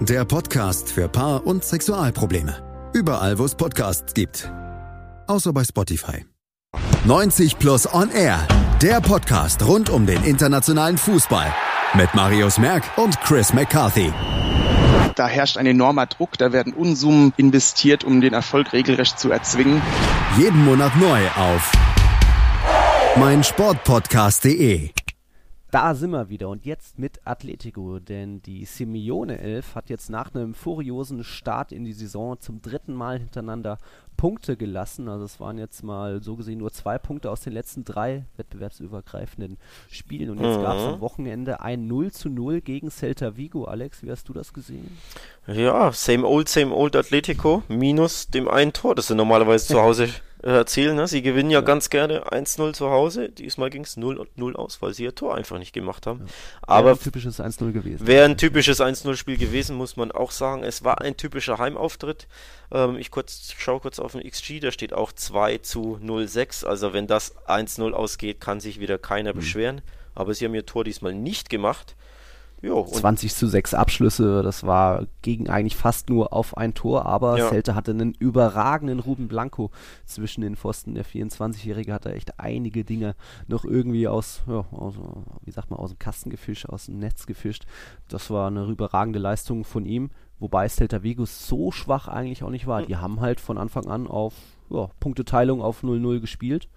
S3: der Podcast für Paar- und Sexualprobleme. Überall, wo es Podcasts gibt. Außer bei Spotify. 90 Plus On Air. Der Podcast rund um den internationalen Fußball. Mit Marius Merck und Chris McCarthy.
S4: Da herrscht ein enormer Druck, da werden Unsummen investiert, um den Erfolg regelrecht zu erzwingen.
S3: Jeden Monat neu auf meinsportpodcast.de.
S1: Da sind wir wieder und jetzt mit Atletico, denn die Simeone 11 hat jetzt nach einem furiosen Start in die Saison zum dritten Mal hintereinander Punkte gelassen. Also es waren jetzt mal so gesehen nur zwei Punkte aus den letzten drei wettbewerbsübergreifenden Spielen. Und jetzt mhm. gab es am Wochenende ein 0 zu 0 gegen Celta Vigo. Alex, wie hast du das gesehen?
S2: Ja, same old, same old Atletico, minus dem einen Tor, das sie normalerweise zu Hause erzählen. Ne? Sie gewinnen ja, ja. ganz gerne 1-0 zu Hause. Diesmal ging es 0-0 aus, weil sie ihr Tor einfach nicht gemacht haben. Ja. Aber wäre
S1: ein typisches 1-0 gewesen.
S2: Wäre ein typisches 1-0-Spiel gewesen, muss man auch sagen. Es war ein typischer Heimauftritt. Ähm, ich kurz, schaue kurz auf den XG, da steht auch 2 zu 0-6. Also wenn das 1-0 ausgeht, kann sich wieder keiner mhm. beschweren. Aber sie haben ihr Tor diesmal nicht gemacht.
S1: Jo, 20 zu 6 Abschlüsse, das war gegen eigentlich fast nur auf ein Tor, aber ja. Celte hatte einen überragenden Ruben Blanco zwischen den Pfosten. Der 24-Jährige hat da echt einige Dinge noch irgendwie aus, ja, aus, wie sagt man, aus dem Kasten gefischt, aus dem Netz gefischt. Das war eine überragende Leistung von ihm, wobei Celta Vigo so schwach eigentlich auch nicht war. Mhm. Die haben halt von Anfang an auf ja, Punkteteilung auf 0-0 gespielt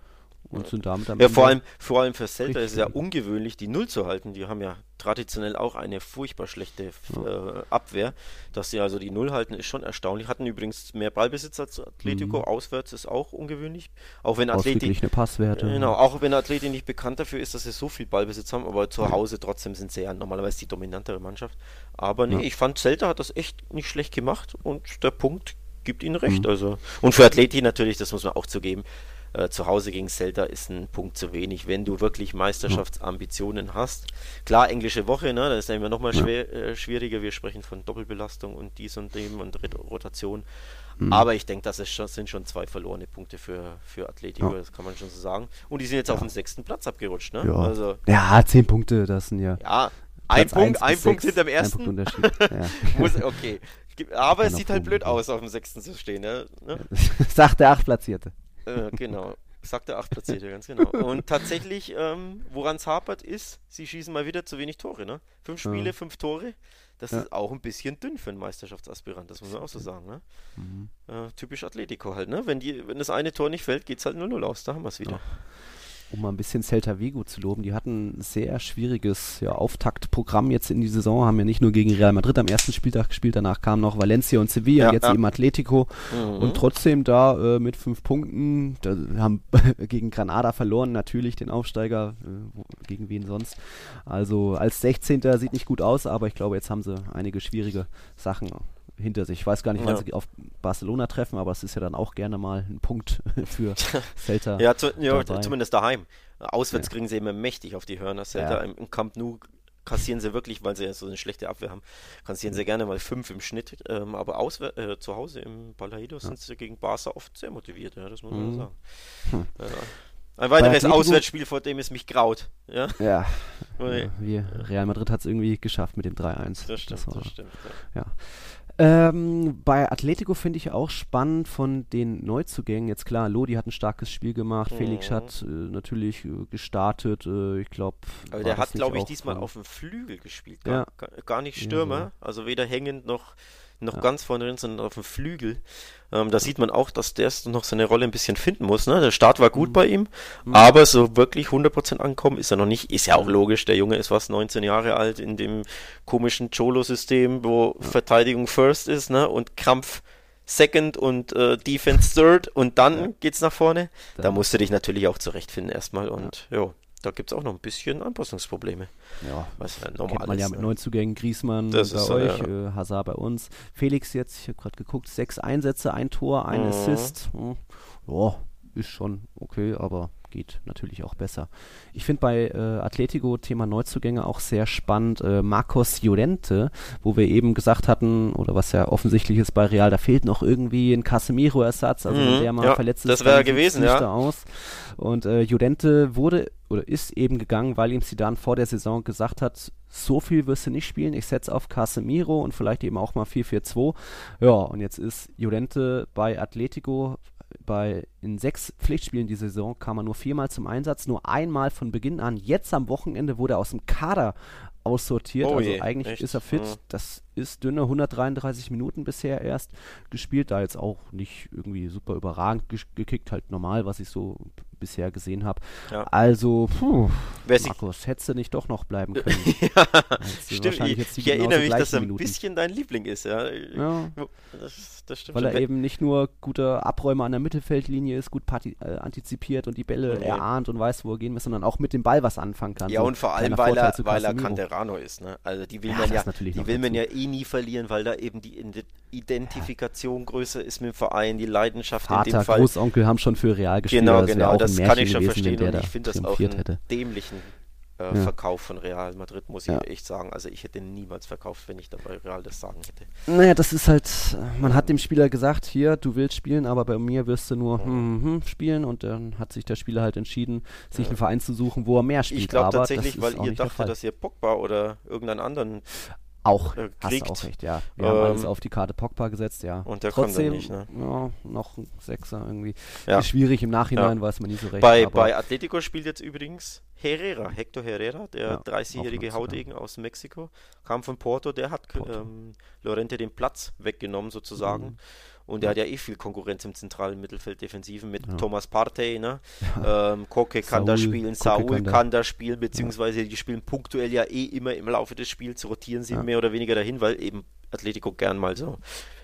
S1: und sind damit am
S2: Ja,
S1: Ende
S2: vor allem, vor allem für Celta ist es ja ungewöhnlich, die Null zu halten. Die haben ja traditionell auch eine furchtbar schlechte äh, Abwehr. Dass sie also die Null halten, ist schon erstaunlich. Hatten übrigens mehr Ballbesitz als Atletico.
S1: Mhm.
S2: Auswärts ist auch ungewöhnlich. Auch wenn Atleti,
S1: Passwerte.
S2: genau, auch wenn Atleti nicht bekannt dafür ist, dass sie so viel Ballbesitz haben, aber zu Hause trotzdem sind sie ja normalerweise die dominantere Mannschaft. Aber nee,
S1: Ja.
S2: ich fand, Celta hat das echt nicht schlecht gemacht und der Punkt gibt ihnen recht.
S1: Mhm.
S2: Also. Und für Atleti natürlich, das muss man auch zugeben, äh, zu Hause gegen Celta ist ein Punkt zu wenig, wenn du wirklich Meisterschaftsambitionen hast. Klar, englische Woche, ne, da ist ja immer nochmal
S1: Ja.
S2: schwer, äh, schwieriger. Wir sprechen von Doppelbelastung und dies und dem und Rotation.
S1: Mhm.
S2: Aber ich denke, das schon, sind schon zwei verlorene Punkte für, für Atletico,
S1: Ja.
S2: das kann man schon so sagen. Und die sind jetzt auf den sechsten Platz abgerutscht, ne?
S1: Ja.
S2: Also,
S1: ja, zehn Punkte, das sind ja.
S2: ja, ein
S1: Platz
S2: Punkt, ein Punkt hinterm
S1: Ein
S2: ersten.
S1: Punkt Unterschied. ja.
S2: Muss, okay. Aber es sieht halt blöd
S1: ja.
S2: aus, auf dem sechsten zu stehen, ne? ne?
S1: Sagt der Achtplatzierte.
S2: Äh, genau. Sagt der Achtplatzierte, ganz genau. Und tatsächlich, ähm, woran es hapert, ist, sie schießen mal wieder zu wenig Tore, ne? Fünf
S1: Ja.
S2: Spiele, fünf Tore. Das
S1: Ja.
S2: ist auch ein bisschen dünn für einen Meisterschaftsaspirant, das muss man auch so sagen, ne?
S1: Mhm.
S2: Äh, typisch Atletico halt, ne? Wenn, die, wenn das eine Tor nicht fällt, geht es halt 0-0 aus, da haben wir es wieder.
S1: Um mal ein bisschen Celta Vigo zu loben, die hatten ein sehr schwieriges ja, Auftaktprogramm jetzt in die Saison, haben ja nicht nur gegen Real Madrid am ersten Spieltag gespielt, danach kamen noch Valencia und Sevilla,
S2: Ja,
S1: jetzt
S2: ja.
S1: eben Atletico
S2: Mhm.
S1: und trotzdem da äh, mit fünf Punkten, da haben gegen Granada verloren, natürlich den Aufsteiger, äh, gegen wen sonst. Also als 16. sieht nicht gut aus, aber ich glaube, jetzt haben sie einige schwierige Sachen hinter sich. Ich weiß gar nicht, wann
S2: Ja.
S1: sie auf Barcelona treffen, aber es ist ja dann auch gerne mal ein Punkt für Celta.
S2: Ja, zu, ja zumindest daheim. Auswärts
S1: Ja.
S2: kriegen sie immer mächtig auf die Hörner. Celta
S1: Ja.
S2: im, im Camp Nou kassieren sie wirklich, weil sie ja so eine schlechte Abwehr haben, kassieren sie gerne mal fünf im Schnitt. Ähm, aber auswär äh, zu Hause im Balaídos sind sie gegen Barca oft sehr motiviert, ja, das muss man
S1: Mhm.
S2: ja sagen.
S1: Hm.
S2: Ja. Ein weiteres Auswärtsspiel, vor dem es mich graut. Ja,
S1: Ja,
S2: Okay.
S1: ja, wir, Real Madrid hat es irgendwie geschafft mit dem 3-1.
S2: das stimmt,
S1: war-
S2: das stimmt. Ja.
S1: Ähm, bei Atletico finde ich auch spannend von den Neuzugängen. Jetzt klar, Lodi hat ein starkes Spiel gemacht,
S2: Mhm.
S1: Felix hat äh, natürlich äh, gestartet. Äh, ich glaube,
S2: Aber der hat, glaube ich, diesmal auf dem Flügel gespielt. Gar,
S1: Ja.
S2: gar, nicht
S1: Ja,
S2: Stürmer, also weder hängend noch, noch
S1: Ja.
S2: ganz vorne drin, sondern auf dem Flügel. Ähm, da sieht man auch, dass der noch seine Rolle ein bisschen finden muss. Ne? Der Start war gut
S1: Mhm.
S2: bei ihm,
S1: Mhm.
S2: aber so wirklich 100% ankommen ist er noch nicht. Ist ja auch logisch, der Junge ist fast 19 Jahre alt in dem komischen Cholo-System, wo Verteidigung first ist ne? und Krampf second und äh, Defense third und dann
S1: Ja.
S2: geht's nach vorne. Da
S1: Dann-
S2: musst du dich natürlich auch zurechtfinden erstmal und ja, da gibt's auch noch ein bisschen Anpassungsprobleme.
S1: ja,
S2: Was ja
S1: kennt
S2: normal
S1: man ja mit
S2: ne?
S1: Neuzugängen, Griesmann
S2: Das
S1: bei euch,
S2: ja.
S1: äh, Hazard bei uns. Felix jetzt, ich habe gerade geguckt, sechs Einsätze, ein Tor, ein
S2: Mhm.
S1: Assist. Hm. Ja, ist schon okay, aber geht natürlich auch besser. Ich finde bei äh, Atletico Thema Neuzugänge auch sehr spannend. Äh, Marcos Llorente, wo wir eben gesagt hatten, oder was ja offensichtlich ist bei Real, da fehlt noch irgendwie ein Casemiro-Ersatz, also
S2: Mhm,
S1: der mal
S2: ja,
S1: verletzt ist,
S2: das wäre gewesen, ja.
S1: aus. Und äh, Llorente wurde oder ist eben gegangen, weil ihm Zidane vor der Saison gesagt hat, so viel wirst du nicht spielen, ich setze auf Casemiro und vielleicht eben auch mal 4-4-2. Ja, und jetzt ist Llorente bei Atletico bei in sechs Pflichtspielen die Saison kam er nur viermal zum Einsatz, nur einmal von Beginn an. Jetzt am Wochenende wurde er aus dem Kader aussortiert.
S2: Oh
S1: also
S2: je,
S1: eigentlich
S2: echt?
S1: ist er fit.
S2: Mhm.
S1: Das ist dünne 133 Minuten bisher erst gespielt, da jetzt auch nicht irgendwie super überragend ge gekickt, halt normal, was ich so bisher gesehen habe.
S2: Ja.
S1: Also, puh, Markus, hättest du nicht doch noch bleiben können.
S2: ja, stimmt. Ich, ich erinnere mich, dass er ein
S1: Minuten.
S2: bisschen dein Liebling ist. Ja,
S1: Ja,
S2: das, das stimmt
S1: weil
S2: schon.
S1: er eben nicht nur guter Abräumer an der Mittelfeldlinie ist, gut äh, antizipiert und die Bälle
S2: Nee.
S1: erahnt und weiß, wo er gehen muss, sondern auch mit dem Ball was anfangen kann.
S2: ja,
S1: So
S2: und vor allem, weil
S1: Vorteil
S2: er, weil er. Canterano ist. Ne? Also die will
S1: Ja,
S2: man
S1: das
S2: ja, die will man ja eh nie verlieren, weil da eben die Ide- Identifikation größer ist mit dem Verein, die Leidenschaft in
S1: Vater,
S2: dem Fall.
S1: Großonkel haben schon für Real gespielt.
S2: Genau,
S1: das
S2: genau,
S1: auch
S2: das kann ich schon verstehen und
S1: da
S2: ich finde das auch einen
S1: hätte.
S2: dämlichen äh,
S1: Ja.
S2: Verkauf von Real Madrid, muss ich
S1: Ja.
S2: echt sagen. Also ich hätte niemals verkauft, wenn ich dabei Real das sagen hätte.
S1: Naja, das ist halt, man hat dem Spieler gesagt, hier, du willst spielen, aber bei mir wirst du nur hm, hm, spielen und dann hat sich der Spieler halt entschieden, sich
S2: Ja.
S1: einen Verein zu suchen, wo er mehr spielt.
S2: Ich glaube tatsächlich, weil ihr dachtet, dass ihr Pogba oder irgendeinen anderen
S1: auch,
S2: äh,
S1: hast
S2: kriegt.
S1: du auch recht, ja. Wir haben alles
S2: Ähm,
S1: auf die Karte Pogba gesetzt, ja.
S2: und der
S1: Trotzdem,
S2: nicht, ne?
S1: ja, noch ein Sechser irgendwie.
S2: Ja.
S1: Ist schwierig im Nachhinein, weiß man nie so recht.
S2: Bei, bei Atletico spielt jetzt übrigens Herrera, Hector Herrera, der
S1: Ja,
S2: 30-jährige
S1: auch noch
S2: Haudegen aus Mexiko, kam von Porto, der hat
S1: Porto.
S2: ähm, Lorente den Platz weggenommen sozusagen.
S1: Mhm.
S2: Und der hat ja eh viel Konkurrenz im zentralen Mittelfeld Defensiven mit ja. Thomas Partey, ne? Ja. Ähm, Koke kann Saul, da spielen, Saul kann, kann da spielen, beziehungsweise ja. die spielen punktuell ja eh immer im Laufe des Spiels, rotieren sie mehr oder weniger dahin, weil eben Atletico gern mal so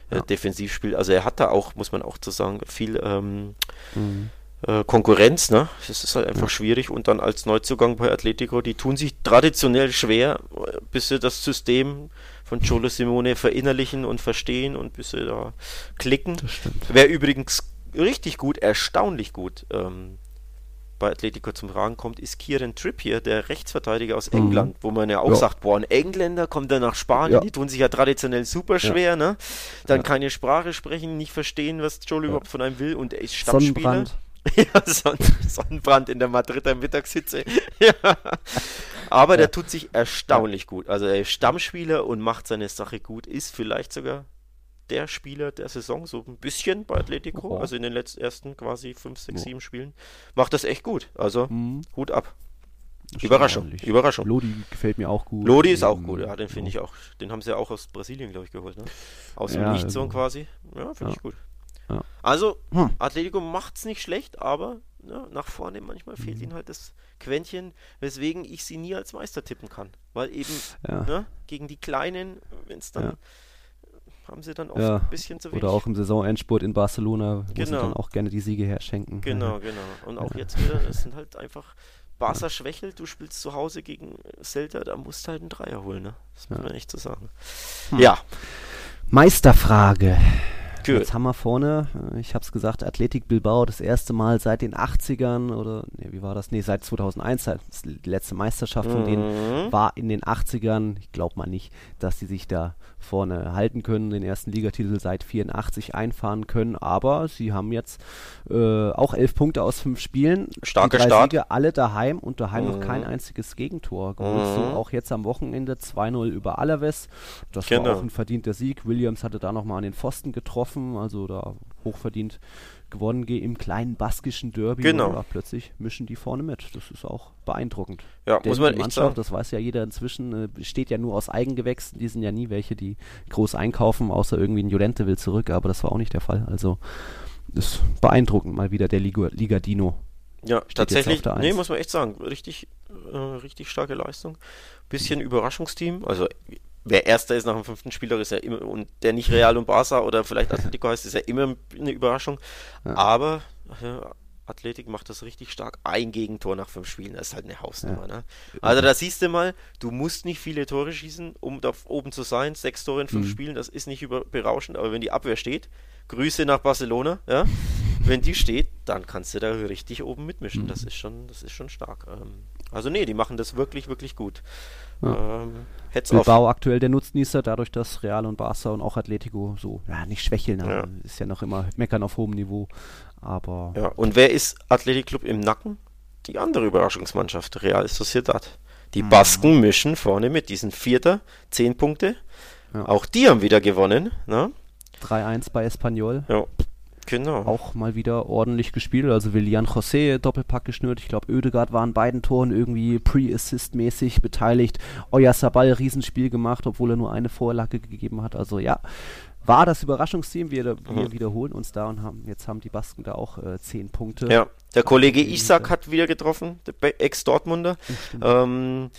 S2: äh, defensiv spielt. Also er hat da auch, muss man auch zu sagen, viel ähm, mhm. äh, Konkurrenz, ne? Das ist halt einfach schwierig und dann als Neuzugang bei Atletico, die tun sich traditionell schwer, bis sie das System von Cholo Simone verinnerlichen und verstehen und bis sie da klicken. Wäre übrigens richtig gut, erstaunlich gut ähm, bei Atletico zum Tragen kommt, ist Kieran Trippier, der Rechtsverteidiger aus mhm. England, mhm. wo man ja auch ja. sagt, boah, ein Engländer kommt dann nach Spanien, ja. die tun sich ja traditionell super schwer, ja. ne? Dann keine Sprache sprechen, nicht verstehen, was Cholo überhaupt von einem will und er ist Stammspieler. Sonnenbrand. ja, Son Sonnenbrand in der Madrider Mittagshitze. ja. Aber der tut sich erstaunlich gut. Also er ist Stammspieler und macht seine Sache gut. Ist vielleicht sogar der Spieler der Saison, so ein bisschen bei Atletico, oh. also in den letzten ersten quasi 5, 6, 7 Spielen. Macht das echt gut. Also mhm. Hut ab. Überraschung, Überraschung.
S1: Lodi gefällt mir auch gut.
S2: Lodi ist auch gut, ja, den finde ich auch. Den haben sie ja auch aus Brasilien, glaube ich, geholt, ne? Aus dem ja, Nichts so also, quasi. Ja, finde ja. ich gut. Ja. Also, hm. Atletico macht es nicht schlecht, aber ne, nach vorne manchmal fehlt mhm. ihnen halt das Quäntchen, weswegen ich sie nie als Meister tippen kann. Weil eben ja. ne, gegen die Kleinen, wenn es dann ja. haben sie dann oft ja. ein bisschen zu wenig.
S1: Oder auch im Saisonendspurt in Barcelona, wo genau. sie dann auch gerne die Siege herschenken.
S2: Genau, genau. Und auch jetzt wieder, es sind halt einfach Barca schwächelt, du spielst zu Hause gegen Celta, da musst du halt einen Dreier holen, ne? Das muss man echt so sagen.
S1: Hm. Ja. Meisterfrage. Good. Jetzt haben wir vorne, äh, ich habe es gesagt, Athletik Bilbao das erste Mal seit den 80ern oder, nee, wie war das? Nee, seit 2001, die letzte Meisterschaft von denen mhm. war in den 80ern. Ich glaube mal nicht, dass sie sich da vorne halten können, den ersten Ligatitel seit 84 einfahren können, aber sie haben jetzt äh, auch elf Punkte aus fünf Spielen.
S2: Starke drei Start.
S1: Siege, alle daheim und daheim mhm. noch kein einziges Gegentor. Mhm. So auch jetzt am Wochenende 2-0 über Alaves. Das genau. war auch ein verdienter Sieg. Williams hatte da nochmal an den Pfosten getroffen, also da hochverdient gewonnen im kleinen baskischen Derby.
S2: Genau. Ja,
S1: plötzlich mischen die vorne mit. Das ist auch beeindruckend.
S2: Ja, Denn muss man die Mannschaft, sagen.
S1: das weiß ja jeder inzwischen, äh, besteht ja nur aus Eigengewächsen. Die sind ja nie welche, die groß einkaufen, außer irgendwie ein Jolente will zurück. Aber das war auch nicht der Fall. Also ist beeindruckend mal wieder der Liga, Liga Dino.
S2: Ja, Steht tatsächlich, nee, muss man echt sagen, richtig, äh, richtig starke Leistung. Bisschen Überraschungsteam, also wer Erster ist nach dem fünften Spieltag, ist ja immer, und der nicht Real und Barca oder vielleicht Atletico heißt, ist ja immer eine Überraschung. Ja. Aber ja, Athletik macht das richtig stark. Ein Gegentor nach fünf Spielen, das ist halt eine Hausnummer. Ja. Ne? Also da siehst du mal, du musst nicht viele Tore schießen, um da oben zu sein. Sechs Tore in fünf mhm. Spielen, das ist nicht über berauschend, aber wenn die Abwehr steht, Grüße nach Barcelona, ja, wenn die steht, dann kannst du da richtig oben mitmischen. Mhm. Das ist schon, das ist schon stark. Ähm, also nee, die machen das wirklich, wirklich gut.
S1: Ja. Ähm, Bilbao auf. aktuell der Nutznießer, dadurch, dass Real und Barca und auch Atletico so, ja, nicht schwächeln, ja. ist ja noch immer meckern auf hohem Niveau. Aber.
S2: Ja, und wer ist Athletic Club im Nacken? Die andere Überraschungsmannschaft, Real Sociedad. Die mhm. Basken mischen vorne mit diesen Vierter, zehn Punkte. Ja. Auch die haben wieder gewonnen. Ne?
S1: 3-1 bei Espanyol.
S2: Ja. Genau.
S1: Auch mal wieder ordentlich gespielt. Also Willian José Doppelpack geschnürt. Ich glaube, Oedegaard war an beiden Toren irgendwie Pre-Assist-mäßig beteiligt. Euer Sabal Riesenspiel gemacht, obwohl er nur eine Vorlage gegeben hat. Also ja, war das Überraschungsteam. Wir, wir mhm. wiederholen uns da und haben jetzt haben die Basken da auch äh, zehn Punkte.
S2: Ja, der Kollege Isaac hat wieder getroffen, der Ex-Dortmunder. Ähm,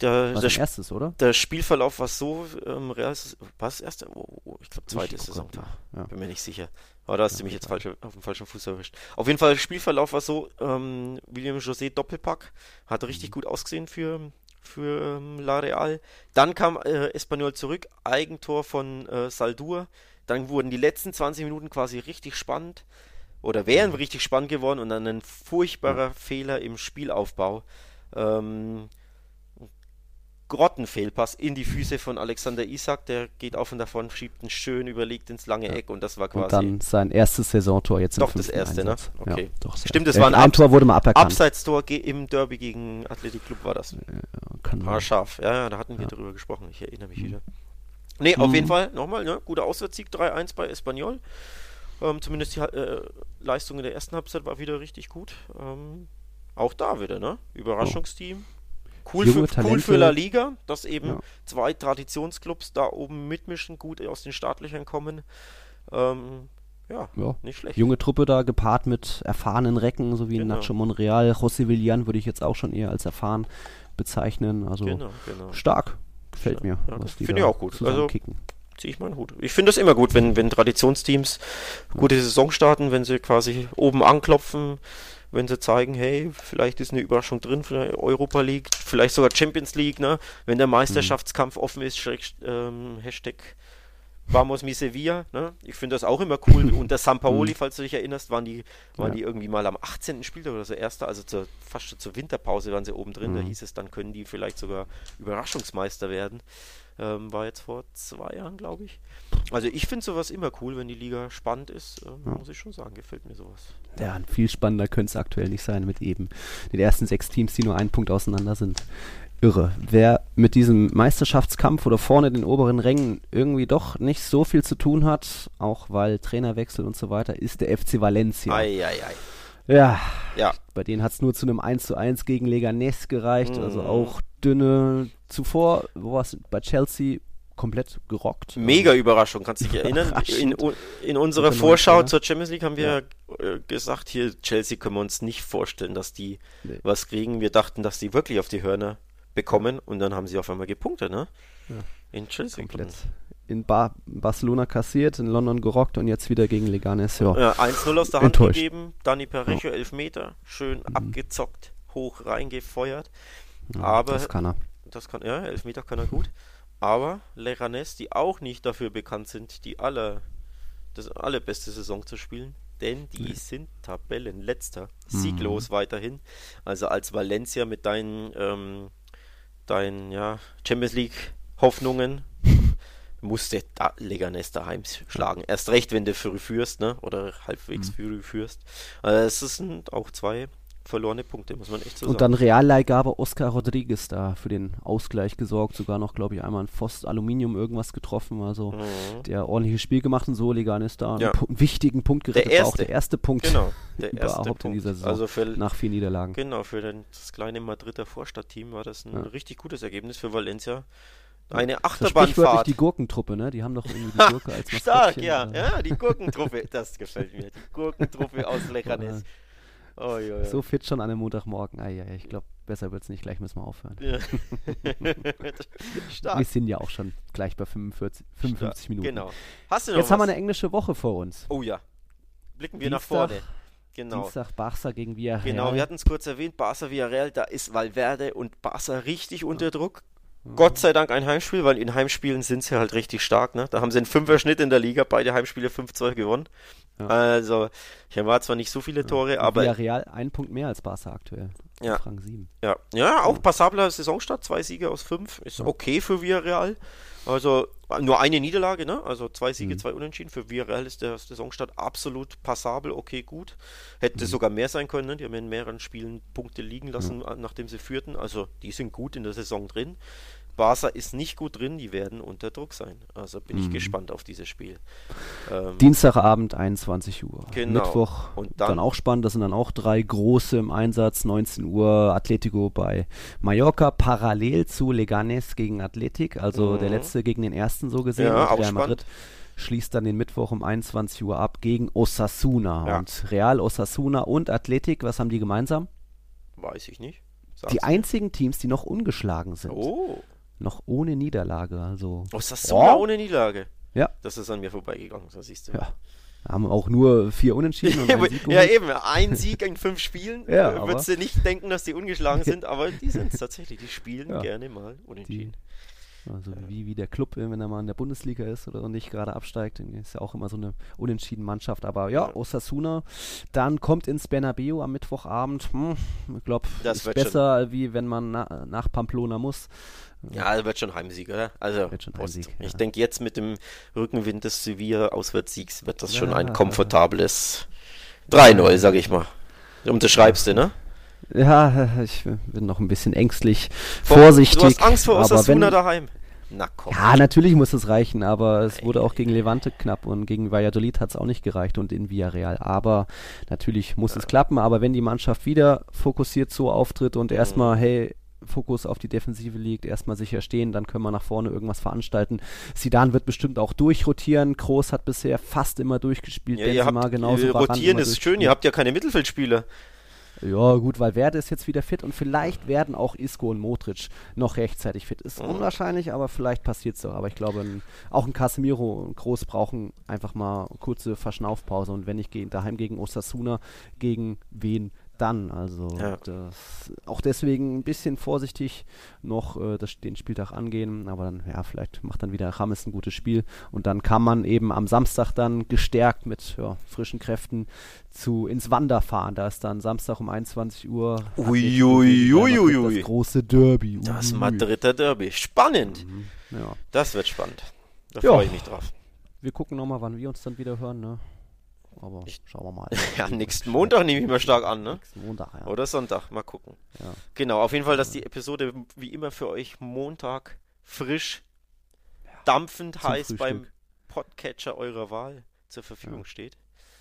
S2: der,
S1: war der, erstes, oder?
S2: Der Spielverlauf war so, ähm, Real, war es erste? Oh, oh, ich glaube zweite Saison. Ja. Bin mir nicht sicher. Aber da hast ja, du mich jetzt falsch, auf dem falschen Fuß erwischt. Auf jeden Fall, der Spielverlauf war so, ähm, William José Doppelpack, hat richtig mhm. gut ausgesehen für, für ähm, La Real. Dann kam äh, Espanyol zurück, Eigentor von äh, Saldur. Dann wurden die letzten 20 Minuten quasi richtig spannend oder wären mhm. richtig spannend geworden und dann ein furchtbarer mhm. Fehler im Spielaufbau. Ähm, Grottenfehlpass in die Füße von Alexander Isak, der geht auf und davon, schiebt ihn schön überlegt ins lange Eck und das war quasi. Und
S1: dann sein erstes Saisontor jetzt
S2: Doch, das erste, ne? Einsatz.
S1: ne? Okay. Ja, doch,
S2: Stimmt, das war ein,
S1: ein Tor wurde mal aberkannt.
S2: Abseitstor im Derby gegen Athletic Club war das. Ja, war scharf. Ja, ja, da hatten wir ja. drüber gesprochen. Ich erinnere mich mhm. wieder. Nee, mhm. auf jeden Fall, nochmal, ne? Guter Auswärtssieg, 3-1 bei Espanyol. Ähm, zumindest die äh, Leistung in der ersten Halbzeit war wieder richtig gut. Ähm, auch da wieder, ne? Überraschungsteam. Oh. Cool, für, cool für La Liga, dass eben ja. zwei Traditionsclubs da oben mitmischen, gut aus den Startlöchern kommen. Ähm, ja,
S1: Ja.
S2: nicht schlecht.
S1: Junge Truppe da, gepaart mit erfahrenen Recken, so wie
S2: Genau.
S1: Nacho Monreal, José Villan würde ich jetzt auch schon eher als erfahren bezeichnen. Also
S2: Genau, genau.
S1: stark. Gefällt mir,
S2: Ja, finde ich auch gut. Also-
S1: kicken.
S2: Ziehe ich meinen Hut. Ich finde das immer gut, wenn, wenn Traditionsteams gute Saison starten, wenn sie quasi oben anklopfen, wenn sie zeigen, hey, vielleicht ist eine Überraschung drin für die Europa League, vielleicht sogar Champions League, ne? Wenn der Meisterschaftskampf offen ist, schräg, ähm, Hashtag Vamos mi Sevilla, ne? Ich finde das auch immer cool. Unter Sampaoli, falls du dich erinnerst, waren die, waren
S1: Ja.
S2: die irgendwie mal am 18. Spieltag oder so erster, also zur, fast schon zur Winterpause waren sie oben drin. Da
S1: Mhm.
S2: hieß es, dann können die vielleicht sogar Überraschungsmeister werden. Ähm, war jetzt vor zwei Jahren, glaube ich. Also ich finde sowas immer cool, wenn die Liga spannend ist, ähm,
S1: Ja.
S2: muss ich schon sagen, gefällt mir sowas.
S1: Ja, viel spannender könnte es aktuell nicht sein mit eben den ersten sechs Teams, die nur einen Punkt auseinander sind. Irre. Wer mit diesem Meisterschaftskampf oder vorne den oberen Rängen irgendwie doch nicht so viel zu tun hat, auch weil Trainerwechsel und so weiter, ist der FC Valencia.
S2: Ei, ei, ei.
S1: Ja,
S2: Ja,
S1: bei denen hat es nur zu einem 1 zu 1 gegen Leganes gereicht, also
S2: Mhm.
S1: auch dünne. Zuvor, wo war es bei Chelsea komplett gerockt.
S2: mega Überraschung, kannst du dich erinnern? In, in unserer Vorschau zur Champions League haben wir äh, gesagt, hier Chelsea können wir uns nicht vorstellen, dass die
S1: Nee.
S2: was kriegen. Wir dachten, dass die wirklich auf die Hörner bekommen und dann haben sie auf einmal gepunktet, ne?
S1: Ja.
S2: In Chelsea.
S1: komplett. In Bar Barcelona kassiert, in London gerockt und jetzt wieder gegen Leganes. Ja.
S2: Ja, 1-0 aus der Hand
S1: Enttäuscht.
S2: gegeben, Dani Parejo, Elfmeter, schön abgezockt, hoch reingefeuert.
S1: Ja,
S2: aber
S1: das kann er.
S2: Das kann, ja, Elfmeter kann er gut. Aber Leganes, die auch nicht dafür bekannt sind, die aller, das allerbeste Saison zu spielen, denn die sind Tabellenletzter, sieglos weiterhin. Also als Valencia mit deinen, ähm, deinen ja, Champions League Hoffnungen musste da Leganes daheim schlagen. Erst recht, wenn du früh führst, ne? Oder halbwegs früh führst. Also es sind auch zwei verlorene Punkte, muss man echt so
S1: Und
S2: sagen.
S1: dann Realleihgabe Oscar Rodriguez da für den Ausgleich gesorgt, sogar noch, glaube ich, einmal ein Pfost Aluminium irgendwas getroffen, also
S2: Mhm.
S1: der ordentliches Spiel gemacht und so, Leganes da
S2: Ja.
S1: einen, wichtigen Punkt gerettet, war auch der erste Punkt
S2: Genau, der erste
S1: überhaupt in
S2: Punkt.
S1: dieser Saison
S2: Also für,
S1: nach vier Niederlagen.
S2: genau, für den, das kleine Madrider Vorstadtteam war das ein
S1: Ja.
S2: richtig gutes Ergebnis für Valencia. Eine
S1: Das ist
S2: Achterbahnfahrt.
S1: die Gurkentruppe, ne? Die haben doch irgendwie die Gurke als
S2: Stark, ja.
S1: äh,
S2: ja, die Gurkentruppe, das gefällt mir. Die Gurkentruppe aus Leganes. Oh, ja, ja.
S1: So fit schon an einem Montagmorgen. Ah, ja, ja, ich glaube, besser wird es nicht. Gleich müssen wir aufhören.
S2: Ja.
S1: Wir
S2: Stark.
S1: sind ja auch schon gleich bei 45, 55
S2: Stark.
S1: Minuten.
S2: Genau. Hast du noch
S1: Jetzt haben wir
S2: was?
S1: eine englische Woche vor uns.
S2: Oh ja. Blicken wir nach
S1: Dienstag-
S2: vorne. Genau.
S1: Dienstag Barca gegen Villarreal.
S2: Genau, wir hatten es kurz erwähnt, Barca Villarreal, da ist Valverde und Barca richtig unter Druck. Gott sei Dank ein Heimspiel, weil in Heimspielen sind sie halt richtig stark. Ne? Da haben sie einen Fünfer-Schnitt in der Liga, beide Heimspiele 5-2 gewonnen.
S1: Ja.
S2: Also, hier war zwar nicht so viele Tore,
S1: Und
S2: aber
S1: Villarreal ein Punkt mehr als Barca aktuell.
S2: Ja.
S1: Auf Rang 7.
S2: ja, ja, auch passabler Saisonstart, zwei Siege aus fünf, ist okay für Villarreal. Also nur eine Niederlage, ne? Also zwei Siege,
S1: Mhm.
S2: zwei Unentschieden. Für Villarreal ist der Saisonstart absolut passabel, okay, gut. Hätte
S1: Mhm.
S2: sogar mehr sein können, ne? Die haben in mehreren Spielen Punkte liegen lassen, äh, nachdem sie führten. Also die sind gut in der Saison drin. Barca ist nicht gut drin, die werden unter Druck sein. Also bin ich
S1: Mhm.
S2: gespannt auf dieses Spiel. Ähm,
S1: Dienstagabend 21 Uhr.
S2: Genau.
S1: Mittwoch
S2: Und
S1: dann,
S2: dann-
S1: auch spannend. Das sind dann auch drei große im Einsatz. 19 Uhr Atletico bei Mallorca parallel zu Leganes gegen Athletic. Also
S2: Mhm.
S1: der letzte gegen den ersten so gesehen.
S2: Ja,
S1: Und
S2: auch
S1: Real. Madrid schließt dann den Mittwoch um 21 Uhr ab gegen Osasuna.
S2: Ja.
S1: Und Real, Osasuna und Athletic, was haben die gemeinsam?
S2: weiß ich nicht.
S1: Die einzigen Teams, die noch ungeschlagen sind.
S2: Oh,
S1: Noch ohne Niederlage. Also
S2: Osasuna
S1: Oh.
S2: ohne Niederlage.
S1: Ja.
S2: Das ist an mir vorbeigegangen, so siehst du.
S1: Ja. haben auch nur vier Unentschieden und einen Sieg
S2: ja, eben, ein Sieg in fünf Spielen.
S1: Ja,
S2: äh, Würdest du nicht denken, dass die ungeschlagen sind, aber die sind es tatsächlich. Die spielen
S1: Ja.
S2: gerne mal unentschieden.
S1: Also wie, wie der Club, äh, wenn er mal in der Bundesliga ist oder nicht gerade absteigt, dann ist ja auch immer so eine unentschieden Mannschaft. Aber ja,
S2: Ja.
S1: Osasuna, dann kommt ins Bernabeu am Mittwochabend. Hm, ich glaube,
S2: Das
S1: ist
S2: wird
S1: besser, wie wenn man na, nach Pamplona muss.
S2: Ja, wird schon Heimsieg, oder? Also,
S1: schon. Heimsieg,
S2: ich
S1: ja.
S2: denke, jetzt mit dem Rückenwind des Sevilla-Auswärtssiegs wird das schon
S1: Ja,
S2: ein
S1: ja,
S2: komfortables 3-0, sag ich mal. Unterschreibst du, ne?
S1: Ja, ich bin noch ein bisschen ängstlich,
S2: Vor-
S1: vorsichtig.
S2: Du hast Angst vor
S1: aber
S2: Osasuna
S1: wenn,
S2: daheim. Na komm.
S1: Ja, natürlich muss es reichen, aber es wurde auch gegen Levante knapp und gegen Valladolid hat es auch nicht gereicht und in Villarreal. Aber natürlich muss es klappen, aber wenn die Mannschaft wieder fokussiert so auftritt und erstmal,
S2: Mhm.
S1: hey, Fokus auf die Defensive liegt, erstmal sicher stehen, dann können wir nach vorne irgendwas veranstalten. Sidan wird bestimmt auch durchrotieren. Kroos hat bisher fast immer durchgespielt.
S2: Ja, ihr
S1: Benzema
S2: habt,
S1: genauso.
S2: äh, rotieren ist schön, ihr habt ja keine Mittelfeldspieler.
S1: Ja, gut, weil Werde ist jetzt wieder fit und vielleicht werden auch Isco und Modric noch rechtzeitig fit. Ist
S2: Mhm.
S1: unwahrscheinlich, aber vielleicht passiert es so. Aber ich glaube, ein, auch ein Casemiro und Groß brauchen einfach mal kurze Verschnaufpause. Und wenn nicht gegen, daheim gegen Osasuna, gegen wen dann? Also
S2: Ja.
S1: das, auch deswegen ein bisschen vorsichtig noch äh, das, den Spieltag angehen. Aber dann, ja, vielleicht macht dann wieder Rames ein gutes Spiel. Und dann kann man eben am Samstag dann gestärkt mit ja, frischen Kräften zu ins Wander fahren. Da ist dann Samstag um 21 Uhr
S2: Ui, ui, ui,
S1: das große Derby.
S2: Das. Madrider Derby. Spannend.
S1: Ja.
S2: Das wird spannend. Da freue ich mich drauf.
S1: Wir gucken nochmal, wann wir uns dann wieder hören. Ne? Aber
S2: Ich-
S1: schauen wir mal.
S2: Ja, nächsten Montag nehme ich mal stark an, ne?
S1: Nächsten Montag, ja.
S2: Oder Sonntag, mal gucken.
S1: Ja.
S2: Genau, auf jeden Fall, dass die Episode wie immer für euch Montag frisch, dampfend
S1: Zum
S2: heiß beim
S1: Frühstück.
S2: Podcatcher eurer Wahl zur Verfügung
S1: Ja.
S2: steht.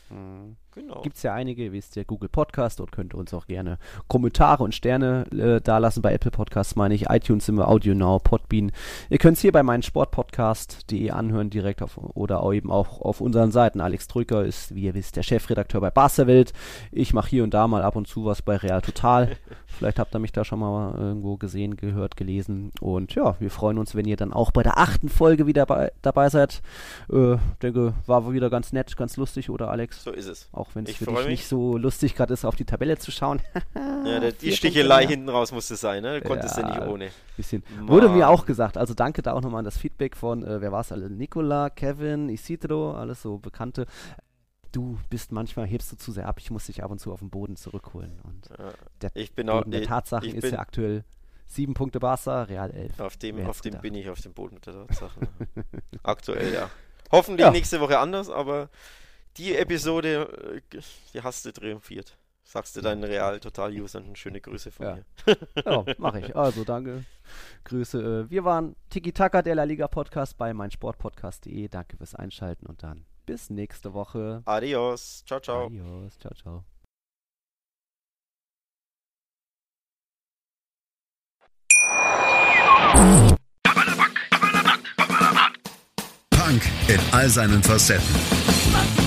S1: Mhm.
S2: Genau.
S1: Gibt es ja einige, ihr wisst ja, Google Podcast und könnt uns auch gerne Kommentare und Sterne äh, dalassen bei Apple Podcasts, meine ich, iTunes sind wir, Audio Now, Podbean. Ihr könnt es hier bei meinen Sportpodcast.de anhören, direkt auf, oder auch eben auch auf unseren Seiten. Alex Drücker ist, wie ihr wisst, der Chefredakteur bei Barca-Welt. Ich mache hier und da mal ab und zu was bei Real Total. Vielleicht habt ihr mich da schon mal irgendwo gesehen, gehört, gelesen. Und ja, wir freuen uns, wenn ihr dann auch bei der achten Folge wieder bei, dabei seid. Äh, denke, war wieder ganz nett, ganz lustig, oder Alex?
S2: So ist es.
S1: Auch wenn es für dich
S2: mich.
S1: nicht so lustig gerade ist, auf die Tabelle zu schauen.
S2: Ja, der, die Stichelei
S1: mehr.
S2: hinten raus musste sein, ne? Du konntest ja,
S1: Ja.
S2: nicht ohne.
S1: Bisschen. Wurde mir auch gesagt. Also danke da auch nochmal an das Feedback von, äh, wer war es alle? Nicola, Kevin, Isidro, alles so Bekannte. Du bist manchmal, hebst du zu sehr ab. Ich muss dich ab und zu auf den Boden zurückholen. Und
S2: Ja,
S1: der
S2: ich bin auch,
S1: der
S2: ich,
S1: Tatsachen
S2: ich
S1: ist
S2: bin
S1: ja aktuell sieben Punkte Barca, Real 11.
S2: auf dem, auf dem
S1: gedacht?
S2: bin ich auf dem Boden der Tatsachen. Aktuell, ja. Hoffentlich
S1: Ja.
S2: nächste Woche anders, aber die Episode, äh, die hast du triumphiert. Sagst du deinen Real Total Usern eine schöne Grüße von
S1: Ja.
S2: mir.
S1: Ja, mache ich. Also danke. Grüße. Äh, Wir waren Tiki Taka, der La Liga Podcast bei meinsportpodcast.de. Danke fürs Einschalten und dann bis nächste Woche.
S2: Adios. Ciao, ciao.
S1: Adios. Ciao, ciao.
S3: Punk in all seinen Facetten.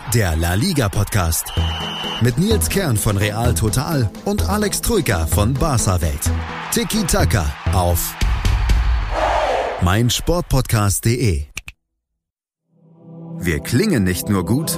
S3: der La Liga Podcast. Mit Nils Kern von Real Total und Alex Troika von Barca Welt. Tiki Taka auf meinsportpodcast.de. Wir klingen nicht nur gut,